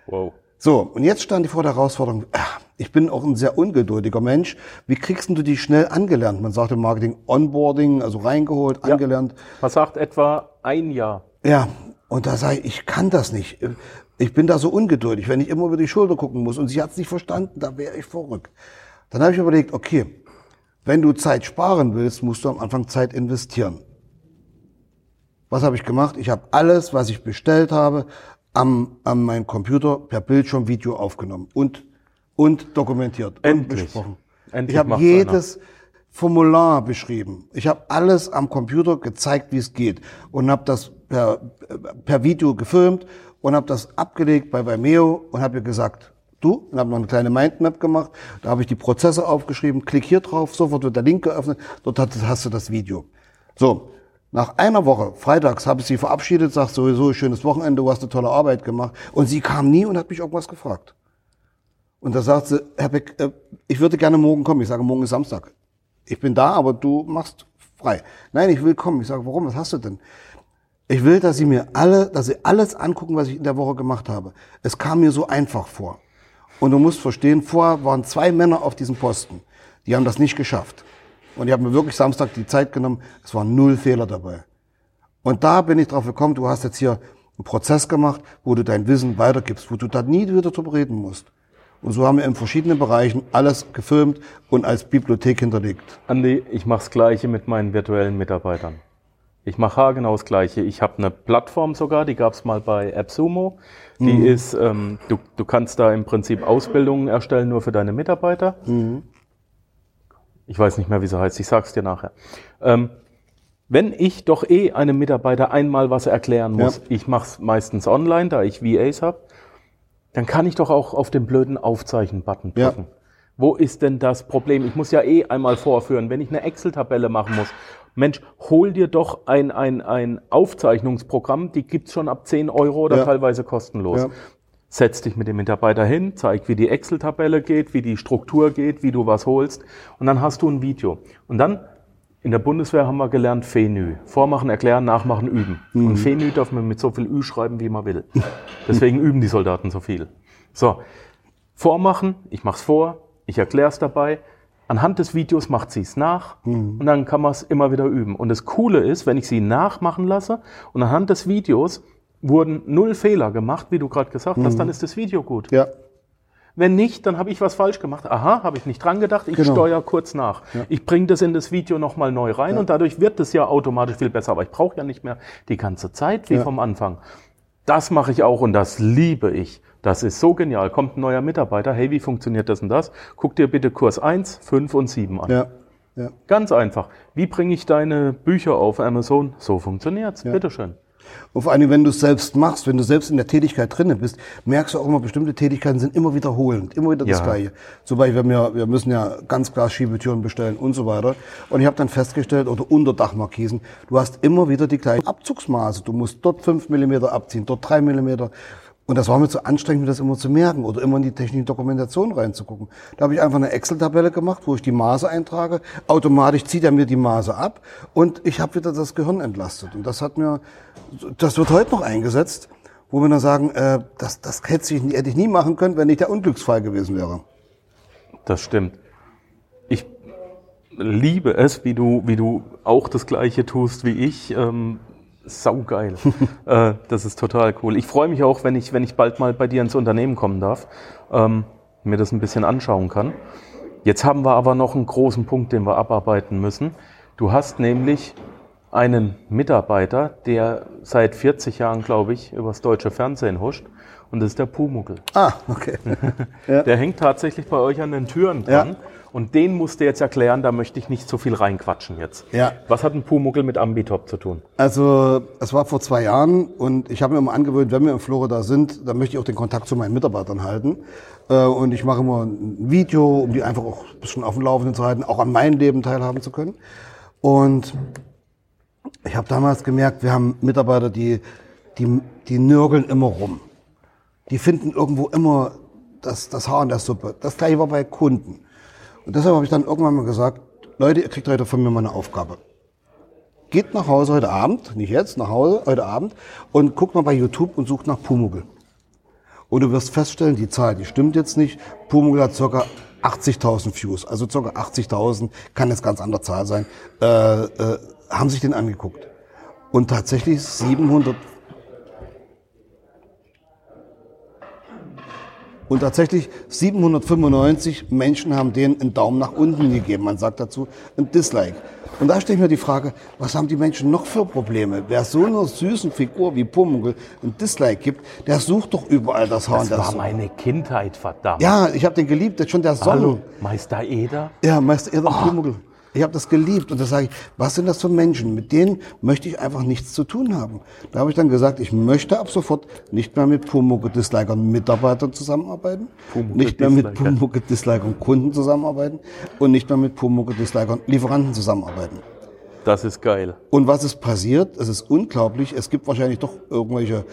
Wow. So, und jetzt stand ich vor der Herausforderung, ah, ich bin auch ein sehr ungeduldiger Mensch. Wie kriegst du die schnell angelernt? Man sagt im Marketing Onboarding, also reingeholt, Ja. angelernt. Man sagt etwa ein Jahr. Ja, und da sage ich, ich kann das nicht. Ich bin da so ungeduldig, wenn ich immer über die Schulter gucken muss und sie hat es nicht verstanden, da wäre ich verrückt. Dann habe ich überlegt, okay, wenn du Zeit sparen willst, musst du am Anfang Zeit investieren. Was habe ich gemacht? Ich habe alles, was ich bestellt habe, am, an meinen Computer per Bildschirm Video aufgenommen und, und dokumentiert und Endlich. besprochen. Endlich ich habe jedes Formular beschrieben. Ich habe alles am Computer gezeigt, wie es geht und habe das per, per Video gefilmt und habe das abgelegt bei Vimeo und habe ihr gesagt, du, und habe noch eine kleine Mindmap gemacht, da habe ich die Prozesse aufgeschrieben, klick hier drauf, sofort wird der Link geöffnet, dort hast, hast du das Video. So, nach einer Woche, freitags, habe ich sie verabschiedet, sagt sowieso, schönes Wochenende, du hast eine tolle Arbeit gemacht und sie kam nie und hat mich irgendwas gefragt. Und da sagt sie, Herr Beck, äh, ich würde gerne morgen kommen. Ich sage, morgen ist Samstag. Ich bin da, aber du machst frei. Nein, ich will kommen. Ich sage, warum? Was hast du denn? Ich will, dass Sie mir alle, dass Sie alles angucken, was ich in der Woche gemacht habe. Es kam mir so einfach vor. Und du musst verstehen, vorher waren zwei Männer auf diesem Posten. Die haben das nicht geschafft. Und ich habe mir wirklich Samstag die Zeit genommen. Es waren null Fehler dabei. Und da bin ich drauf gekommen, du hast jetzt hier einen Prozess gemacht, wo du dein Wissen weitergibst, wo du da nie wieder drüber reden musst. Und so haben wir in verschiedenen Bereichen alles gefilmt und als Bibliothek hinterlegt. Andi, ich mache das Gleiche mit meinen virtuellen Mitarbeitern. Ich mache genau das Gleiche. Ich habe eine Plattform sogar, die gab es mal bei AppSumo. Die ist, ähm, du, du kannst da im Prinzip Ausbildungen erstellen, nur für deine Mitarbeiter. Ich weiß nicht mehr, wie sie heißt, ich sag's dir nachher. Ähm, wenn ich doch eh einem Mitarbeiter einmal was erklären muss, Ja. ich mache es meistens online, da ich VAs habe, dann kann ich doch auch auf den blöden Aufzeichen-Button Ja. drücken. Wo ist denn das Problem? Ich muss ja eh einmal vorführen, wenn ich eine Excel-Tabelle machen muss. Mensch, hol dir doch ein, ein, ein Aufzeichnungsprogramm, die gibt's schon ab 10 Euro oder Ja. teilweise kostenlos. Setz dich mit dem Mitarbeiter hin, zeig, wie die Excel-Tabelle geht, wie die Struktur geht, wie du was holst und dann hast du ein Video. Und dann in der Bundeswehr haben wir gelernt Fenü. Vormachen, erklären, nachmachen, üben. Und Fenü darf man mit so viel Ü schreiben, wie man will. [laughs] Deswegen üben die Soldaten so viel. So, vormachen, ich mach's vor, ich erkläre es dabei. Anhand des Videos macht sie es nach und dann kann man es immer wieder üben. Und das Coole ist, wenn ich sie nachmachen lasse und anhand des Videos wurden null Fehler gemacht, wie du gerade gesagt hast, dann ist das Video gut. Ja. Wenn nicht, dann habe ich was falsch gemacht. Aha, habe ich nicht dran gedacht, ich Genau. steuere kurz nach. Ich bringe das in das Video nochmal neu rein und dadurch wird es ja automatisch viel besser. Aber ich brauche ja nicht mehr die ganze Zeit wie Ja. vom Anfang. Das mache ich auch und das liebe ich. Das ist so genial. Kommt ein neuer Mitarbeiter, hey, wie funktioniert das und das? Guck dir bitte Kurs 1, 5 und 7 an. Ja. Ja. Ganz einfach. Wie bringe ich deine Bücher auf Amazon? So funktioniert's. Bitteschön. Und vor allem, wenn du es selbst machst, wenn du selbst in der Tätigkeit drinnen bist, merkst du auch immer, bestimmte Tätigkeiten sind immer wiederholend, immer wieder das Ja. Gleiche. Zum Beispiel, wir, ja, wir müssen ja ganz klar Schiebetüren bestellen und so weiter. Und ich habe dann festgestellt, oder Unterdachmarkisen, du hast immer wieder die gleichen Abzugsmaße. Du musst dort 5 mm abziehen, dort 3 mm. Und das war mir zu anstrengend, mir das immer zu merken oder immer in die technische Dokumentation reinzugucken. Da habe ich einfach eine Excel-Tabelle gemacht, wo ich die Maße eintrage. Automatisch zieht er mir die Maße ab und ich habe wieder das Gehirn entlastet. Und das hat mir, das wird heute noch eingesetzt, wo wir dann sagen, äh, das, das hätte ich, hätte ich nie machen können, wenn nicht der Unglücksfall gewesen wäre. Das stimmt. Ich liebe es, wie du, wie du auch das Gleiche tust wie ich. Ähm, saugeil. [laughs] äh, das ist total cool. Ich freue mich auch, wenn ich, wenn ich bald mal bei dir ins Unternehmen kommen darf, ähm, mir das ein bisschen anschauen kann. Jetzt haben wir aber noch einen großen Punkt, den wir abarbeiten müssen. Du hast nämlich einen Mitarbeiter, der seit 40 Jahren, glaube ich, übers deutsche Fernsehen huscht. Und das ist der Pumuckel. Ah, okay. [laughs] Der hängt tatsächlich bei euch an den Türen dran. Ja. Und den musst du jetzt erklären, da möchte ich nicht so viel reinquatschen jetzt. Ja. Was hat ein Pumuckel mit Ambitop zu tun? Also, es war vor zwei Jahren und ich habe mir immer angewöhnt, wenn wir in Florida sind, dann möchte ich auch den Kontakt zu meinen Mitarbeitern halten. Äh, und ich mache immer ein Video, um die einfach auch ein bisschen auf dem Laufenden zu halten, auch an meinem Leben teilhaben zu können. Und ich habe damals gemerkt, wir haben Mitarbeiter, die, die, die nörgeln immer rum. Die finden irgendwo immer das, das Haar in der Suppe. Das gleiche war bei Kunden. Und deshalb habe ich dann irgendwann mal gesagt, Leute, ihr kriegt heute von mir mal eine Aufgabe. Geht nach Hause heute Abend, nicht jetzt, nach Hause heute Abend und guckt mal bei YouTube und sucht nach Pumuckl. Und du wirst feststellen, die Zahl, die stimmt jetzt nicht. Pumuckl hat ca. 80.000 Views, also ca. 80.000, kann jetzt ganz andere Zahl sein, äh, äh, haben sich den angeguckt. Und tatsächlich 700 Und tatsächlich 795 Menschen haben denen einen Daumen nach unten gegeben. Man sagt dazu ein Dislike. Und da stelle ich mir die Frage, was haben die Menschen noch für Probleme? Wer so einer süßen Figur wie Pumuckl ein Dislike gibt, der sucht doch überall das Haar. Das, das war meine Kindheit, verdammt. Ja, ich habe den geliebt, das ist schon der Song. Hallo, Meister Eder? Ja, Meister Eder oh. Pumuckl. Ich habe das geliebt und da sage ich, was sind das für Menschen? Mit denen möchte ich einfach nichts zu tun haben. Da habe ich dann gesagt, ich möchte ab sofort nicht mehr mit Pumucke Dislikern Mitarbeitern zusammenarbeiten, Pumucke nicht mehr mit Pumucke Dislikern Kunden zusammenarbeiten und nicht mehr mit Pumucke Dislikern Lieferanten zusammenarbeiten. Das ist geil. Und was ist passiert? Es ist unglaublich. Es gibt wahrscheinlich doch irgendwelche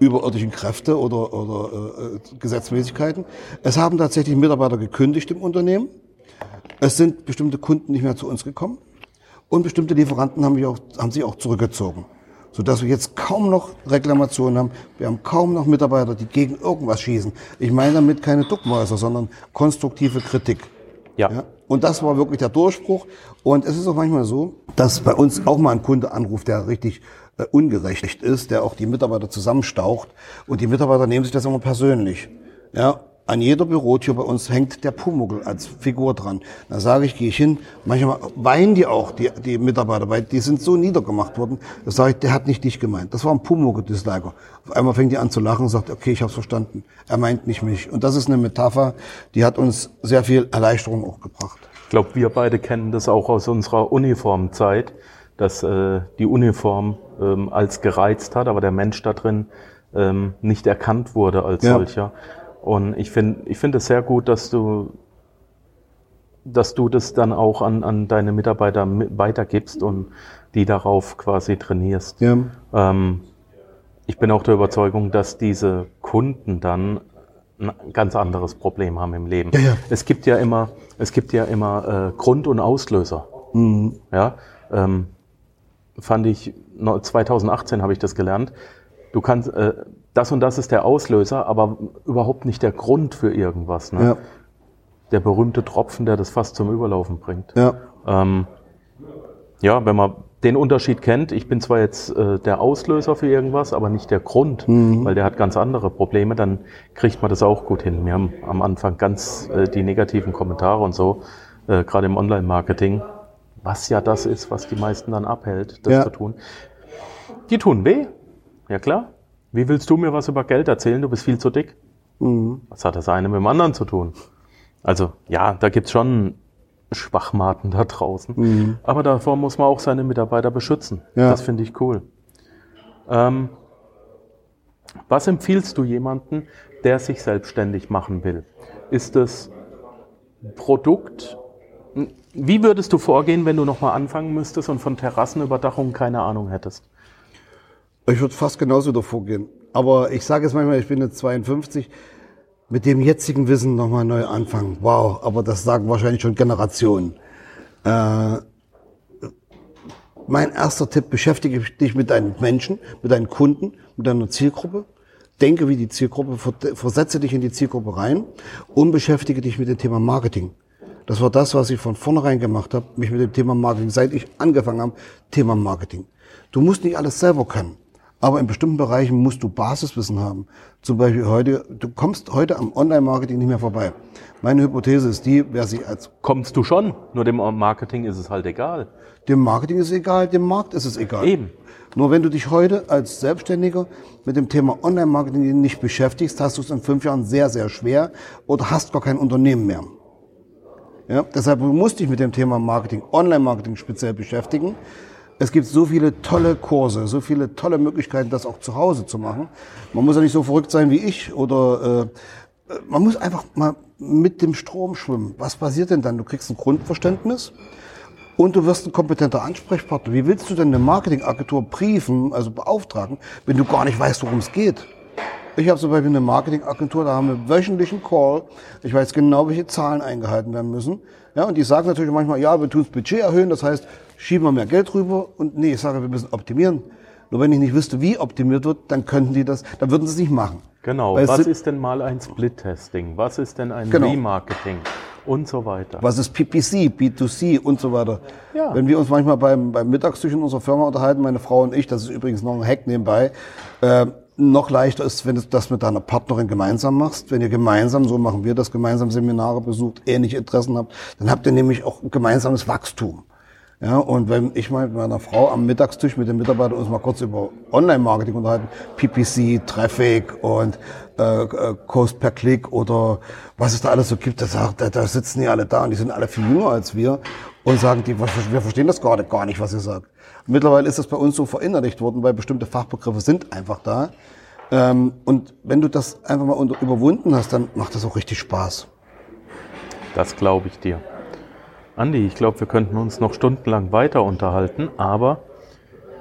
überirdischen Kräfte oder, oder äh, äh Gesetzmäßigkeiten. Es haben tatsächlich Mitarbeiter gekündigt im Unternehmen es sind bestimmte Kunden nicht mehr zu uns gekommen und bestimmte Lieferanten haben, auch, haben sich auch zurückgezogen. Sodass wir jetzt kaum noch Reklamationen haben. Wir haben kaum noch Mitarbeiter, die gegen irgendwas schießen. Ich meine damit keine Duckmäuser, sondern konstruktive Kritik. Ja. ja. Und das war wirklich der Durchbruch. Und es ist auch manchmal so, dass bei uns auch mal ein Kunde anruft, der richtig äh, ungerecht ist, der auch die Mitarbeiter zusammenstaucht. Und die Mitarbeiter nehmen sich das immer persönlich. Ja, an jeder Bürotür bei uns hängt der Pumuckl als Figur dran. Da sage ich, gehe ich hin, manchmal weinen die auch, die, die Mitarbeiter, weil die sind so niedergemacht worden. Da sage ich, der hat nicht dich gemeint. Das war ein Pumuckl-Disliker. Auf einmal fängt die an zu lachen und sagt, okay, ich habe verstanden. Er meint nicht mich. Und das ist eine Metapher, die hat uns sehr viel Erleichterung auch gebracht. Ich glaube, wir beide kennen das auch aus unserer Uniformzeit, dass äh, die Uniform ähm, als gereizt hat, aber der Mensch da drin ähm, nicht erkannt wurde als ja. solcher. Und ich finde ich finde es sehr gut, dass du, dass du das dann auch an, an deine Mitarbeiter weitergibst und die darauf quasi trainierst. Ja. Ähm, ich bin auch der Überzeugung, dass diese Kunden dann ein ganz anderes Problem haben im Leben. Ja, ja. Es gibt ja immer, es gibt ja immer äh, Grund und Auslöser. Mhm. Ja, ähm, fand ich 2018 habe ich das gelernt. Du kannst, äh, das und das ist der Auslöser, aber überhaupt nicht der Grund für irgendwas. Ne? Ja. Der berühmte Tropfen, der das fast zum Überlaufen bringt. Ja. Ähm, ja, wenn man den Unterschied kennt, ich bin zwar jetzt äh, der Auslöser für irgendwas, aber nicht der Grund, mhm. weil der hat ganz andere Probleme, dann kriegt man das auch gut hin. Wir haben am Anfang ganz äh, die negativen Kommentare und so, äh, gerade im Online-Marketing, was ja das ist, was die meisten dann abhält, das ja. zu tun. Die tun weh, ja klar. Wie willst du mir was über Geld erzählen? Du bist viel zu dick. Mhm. Was hat das eine mit dem anderen zu tun? Also ja, da gibt's schon Schwachmaten da draußen. Mhm. Aber davor muss man auch seine Mitarbeiter beschützen. Ja. Das finde ich cool. Ähm, was empfiehlst du jemanden, der sich selbstständig machen will? Ist das Produkt? Wie würdest du vorgehen, wenn du nochmal anfangen müsstest und von Terrassenüberdachung keine Ahnung hättest? Ich würde fast genauso davor gehen. Aber ich sage jetzt manchmal, ich bin jetzt 52, mit dem jetzigen Wissen nochmal neu anfangen. Wow, aber das sagen wahrscheinlich schon Generationen. Äh, mein erster Tipp, beschäftige dich mit deinen Menschen, mit deinen Kunden, mit deiner Zielgruppe. denke wie die Zielgruppe, versetze dich in die Zielgruppe rein und beschäftige dich mit dem Thema Marketing. Das war das, was ich von vornherein gemacht habe, mich mit dem Thema Marketing, seit ich angefangen habe, Thema Marketing. Du musst nicht alles selber können, aber in bestimmten Bereichen musst du Basiswissen haben. Zum Beispiel heute, du kommst heute am Online-Marketing nicht mehr vorbei. Meine Hypothese ist die, wer sich als... Kommst du schon, nur dem Marketing ist es halt egal. Dem Marketing ist es egal, dem Markt ist es egal. Eben. Nur wenn du dich heute als Selbstständiger mit dem Thema Online-Marketing nicht beschäftigst, hast du es in fünf Jahren sehr, sehr schwer oder hast gar kein Unternehmen mehr. Ja, deshalb musst du dich mit dem Thema Marketing, Online-Marketing speziell beschäftigen. Es gibt so viele tolle Kurse, so viele tolle Möglichkeiten, das auch zu Hause zu machen. Man muss ja nicht so verrückt sein wie ich oder äh, man muss einfach mal mit dem Strom schwimmen. Was passiert denn dann? Du kriegst ein Grundverständnis und du wirst ein kompetenter Ansprechpartner. Wie willst du denn eine Marketingagentur briefen, also beauftragen, wenn du gar nicht weißt, worum es geht? Ich habe zum Beispiel eine Marketingagentur, da haben wir wöchentlichen Call. Ich weiß genau, welche Zahlen eingehalten werden müssen. Ja, und die sagen natürlich manchmal, ja, wir tun das Budget erhöhen, das heißt, schieben wir mehr Geld rüber. Und nee, ich sage, wir müssen optimieren. Nur wenn ich nicht wüsste, wie optimiert wird, dann könnten die das, dann würden sie es nicht machen. Genau. Weil Was ist denn mal ein Split-Testing? Was ist denn ein genau. Remarketing? Und so weiter. Was ist PPC, B2C und so weiter? Ja. Wenn wir uns manchmal beim, beim Mittagstisch in unserer Firma unterhalten, meine Frau und ich, das ist übrigens noch ein Hack nebenbei, äh, noch leichter ist, wenn du das mit deiner Partnerin gemeinsam machst. Wenn ihr gemeinsam, so machen wir das, gemeinsam Seminare besucht, ähnliche Interessen habt, dann habt ihr nämlich auch gemeinsames Wachstum. Ja, und wenn ich mal mit meiner Frau am Mittagstisch mit den Mitarbeitern uns mal kurz über Online-Marketing unterhalten, PPC, Traffic und äh, äh, Cost per Klick oder was es da alles so gibt, da, da, da sitzen die alle da und die sind alle viel jünger als wir und sagen, die, wir verstehen das gerade gar nicht, was ihr sagt. Mittlerweile ist das bei uns so verinnerlicht worden, weil bestimmte Fachbegriffe sind einfach da. Ähm, und wenn du das einfach mal unter, überwunden hast, dann macht das auch richtig Spaß. Das glaube ich dir. Andi, ich glaube, wir könnten uns noch stundenlang weiter unterhalten, aber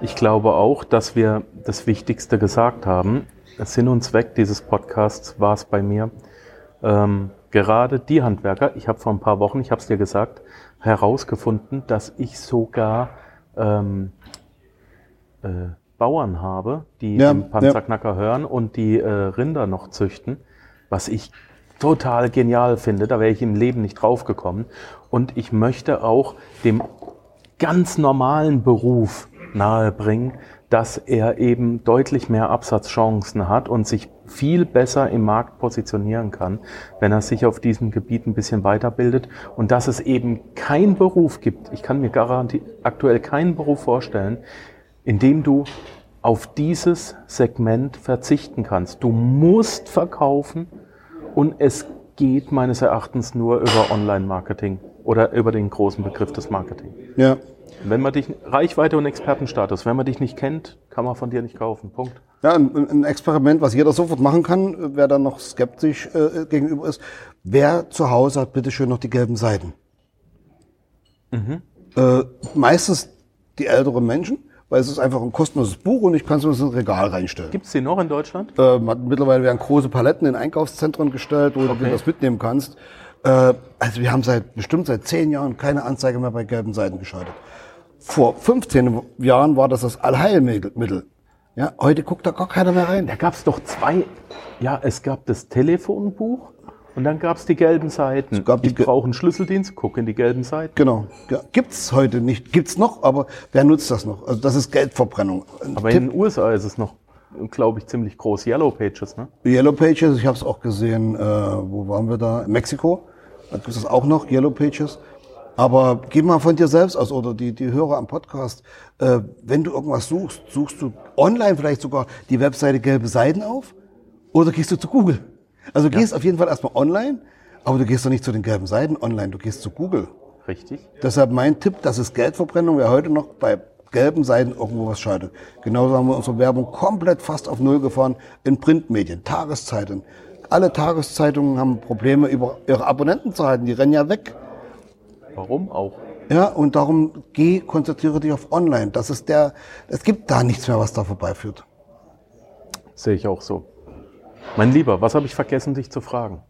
ich glaube auch, dass wir das Wichtigste gesagt haben. Sinn und Zweck dieses Podcasts war es bei mir, ähm, gerade die Handwerker, ich habe vor ein paar Wochen, ich habe es dir gesagt, herausgefunden, dass ich sogar ähm, äh, Bauern habe, die ja, den Panzerknacker ja. hören und die äh, Rinder noch züchten, was ich total genial finde. Da wäre ich im Leben nicht drauf gekommen. Und ich möchte auch dem ganz normalen Beruf nahebringen, dass er eben deutlich mehr Absatzchancen hat und sich viel besser im Markt positionieren kann, wenn er sich auf diesem Gebiet ein bisschen weiterbildet und dass es eben kein Beruf gibt, ich kann mir garantiert aktuell keinen Beruf vorstellen, in dem du auf dieses Segment verzichten kannst. Du musst verkaufen und es geht meines Erachtens nur über Online-Marketing oder über den großen Begriff des Marketing. Ja. Wenn man dich, Reichweite und Expertenstatus, wenn man dich nicht kennt, kann man von dir nicht kaufen. Punkt. Ja, ein, ein Experiment, was jeder sofort machen kann, wer da noch skeptisch äh, gegenüber ist. Wer zu Hause hat bitte schön noch die gelben Seiten? Mhm. Äh, meistens die älteren Menschen, weil es ist einfach ein kostenloses Buch und ich kann es in ein Regal reinstellen. Gibt es die noch in Deutschland? Äh, mittlerweile werden große Paletten in Einkaufszentren gestellt, wo okay. du das mitnehmen kannst. Äh, also wir haben seit bestimmt seit zehn Jahren keine Anzeige mehr bei gelben Seiten geschaltet. Vor 15 Jahren war das das Allheilmittel. Ja, heute guckt da gar keiner mehr rein. Da gab es doch zwei. Ja, es gab das Telefonbuch und dann gab es die gelben Seiten. Es gab die ich brauche einen Schlüsseldienst, guck in die gelben Seiten. Genau. Ja, gibt's heute nicht. Gibt's noch, aber wer nutzt das noch? Also das ist Geldverbrennung. Ein aber Tipp. in den USA ist es noch, glaube ich, ziemlich groß. Yellow Pages, ne? Yellow Pages, ich habe es auch gesehen. Äh, wo waren wir da? In Mexiko. Da gibt es auch noch Yellow Pages. Aber geh mal von dir selbst aus oder die, die Hörer am Podcast. Äh, wenn du irgendwas suchst, suchst du online vielleicht sogar die Webseite Gelbe Seiten auf oder gehst du zu Google? Also du ja. gehst auf jeden Fall erstmal online, aber du gehst doch nicht zu den gelben Seiten online, du gehst zu Google. Richtig. Deshalb mein Tipp, das ist Geldverbrennung, wer heute noch bei gelben Seiten irgendwo was schaltet. Genauso haben wir unsere Werbung komplett fast auf Null gefahren in Printmedien, Tageszeiten. Alle Tageszeitungen haben Probleme, über ihre Abonnenten zu halten, die rennen ja weg. Warum auch? Ja, und darum geh, konzentriere dich auf online. Das ist der, es gibt da nichts mehr, was da vorbeiführt. Sehe ich auch so. Mein Lieber, was habe ich vergessen, dich zu fragen?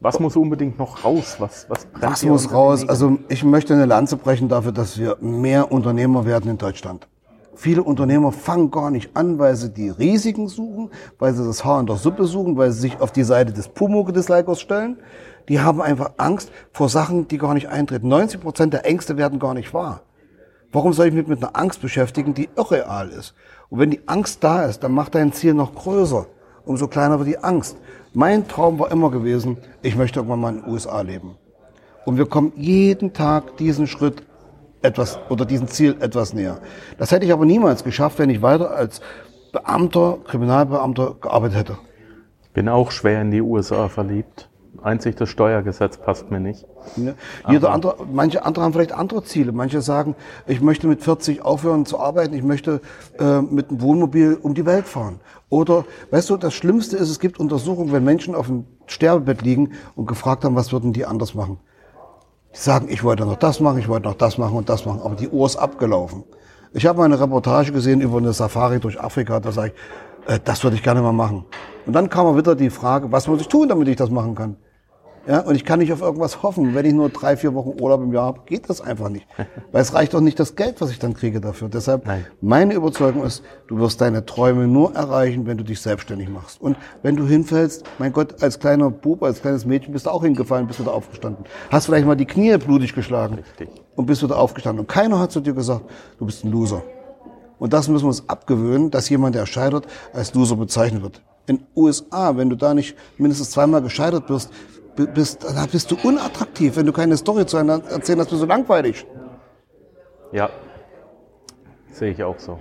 Was muss unbedingt noch raus? Was, was, was muss raus? Also ich möchte eine Lanze brechen dafür, dass wir mehr Unternehmer werden in Deutschland. Viele Unternehmer fangen gar nicht an, weil sie die Risiken suchen, weil sie das Haar in der Suppe suchen, weil sie sich auf die Seite des Pumuckl-Dislikers stellen. Die haben einfach Angst vor Sachen, die gar nicht eintreten. 90 Prozent der Ängste werden gar nicht wahr. Warum soll ich mich mit einer Angst beschäftigen, die irreal ist? Und wenn die Angst da ist, dann macht dein Ziel noch größer. Umso kleiner wird die Angst. Mein Traum war immer gewesen, ich möchte irgendwann mal in den USA leben. Und wir kommen jeden Tag diesen Schritt etwas oder diesem Ziel etwas näher. Das hätte ich aber niemals geschafft, wenn ich weiter als Beamter, Kriminalbeamter gearbeitet hätte. Bin auch schwer in die USA verliebt. Einzig das Steuergesetz passt mir nicht. Ja. Jeder andere, manche andere haben vielleicht andere Ziele. Manche sagen, ich möchte mit 40 aufhören zu arbeiten, ich möchte äh, mit einem Wohnmobil um die Welt fahren. Oder, weißt du, das Schlimmste ist, es gibt Untersuchungen, wenn Menschen auf dem Sterbebett liegen und gefragt haben, was würden die anders machen. Die sagen, ich wollte noch das machen, ich wollte noch das machen und das machen, aber die Uhr ist abgelaufen. Ich habe mal eine Reportage gesehen über eine Safari durch Afrika, da sage ich, äh, das würde ich gerne mal machen. Und dann kam wieder die Frage, was muss ich tun, damit ich das machen kann? Ja, und ich kann nicht auf irgendwas hoffen. Wenn ich nur drei, vier Wochen Urlaub im Jahr habe, geht das einfach nicht. [laughs] Weil es reicht doch nicht das Geld, was ich dann kriege dafür. Deshalb, Nein. meine Überzeugung ist, du wirst deine Träume nur erreichen, wenn du dich selbstständig machst. Und wenn du hinfällst, mein Gott, als kleiner Bub, als kleines Mädchen bist du auch hingefallen, bist wieder aufgestanden. Hast vielleicht mal die Knie blutig geschlagen Richtig. und bist wieder aufgestanden. Und keiner hat zu dir gesagt, du bist ein Loser. Und das müssen wir uns abgewöhnen, dass jemand, der scheitert, als Loser bezeichnet wird. In USA, wenn du da nicht mindestens zweimal gescheitert bist, bi- bist, da bist du unattraktiv. Wenn du keine Story zu einer erzählen hast, bist du langweilig. Ja, sehe ich auch so.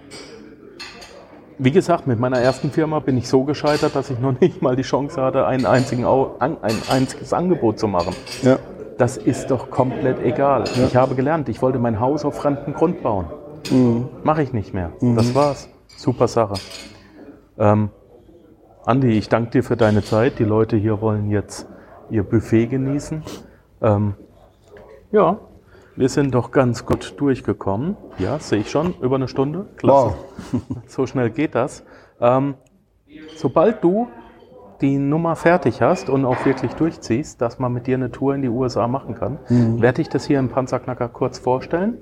Wie gesagt, mit meiner ersten Firma bin ich so gescheitert, dass ich noch nicht mal die Chance hatte, einen einzigen ein einziges Angebot zu machen. Ja. Das ist doch komplett egal. Ich habe gelernt, ich wollte mein Haus auf fremden Grund bauen. Mache ich nicht mehr. Das war's. Super Sache. Ähm, Andi, ich danke dir für deine Zeit. Die Leute hier wollen jetzt ihr Buffet genießen. Ähm, ja, wir sind doch ganz gut durchgekommen. Ja, sehe ich schon. Über eine Stunde. Klasse. Wow. [laughs] So schnell geht das. Ähm, sobald du die Nummer fertig hast und auch wirklich durchziehst, dass man mit dir eine Tour in die USA machen kann, Mhm. werde ich das hier im Panzerknacker kurz vorstellen.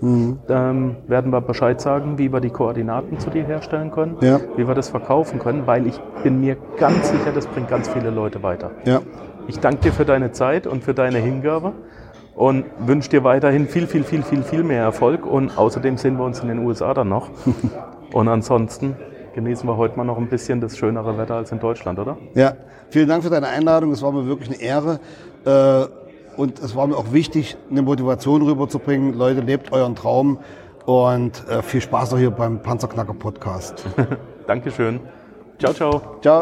Ähm, werden wir Bescheid sagen, wie wir die Koordinaten zu dir herstellen können, Ja. wie wir das verkaufen können, weil ich bin mir ganz sicher, das bringt ganz viele Leute weiter. Ja. Ich danke dir für deine Zeit und für deine Hingabe und wünsche dir weiterhin viel, viel, viel, viel, viel mehr Erfolg. Und außerdem sehen wir uns in den USA dann noch. [laughs] Und ansonsten genießen wir heute mal noch ein bisschen das schönere Wetter als in Deutschland, oder? Ja, vielen Dank für deine Einladung. Es war mir wirklich eine Ehre. Äh, Und es war mir auch wichtig, eine Motivation rüberzubringen. Leute, lebt euren Traum und äh, viel Spaß auch hier beim Panzerknacker Podcast. [laughs] Dankeschön. Ciao, ciao. Ciao.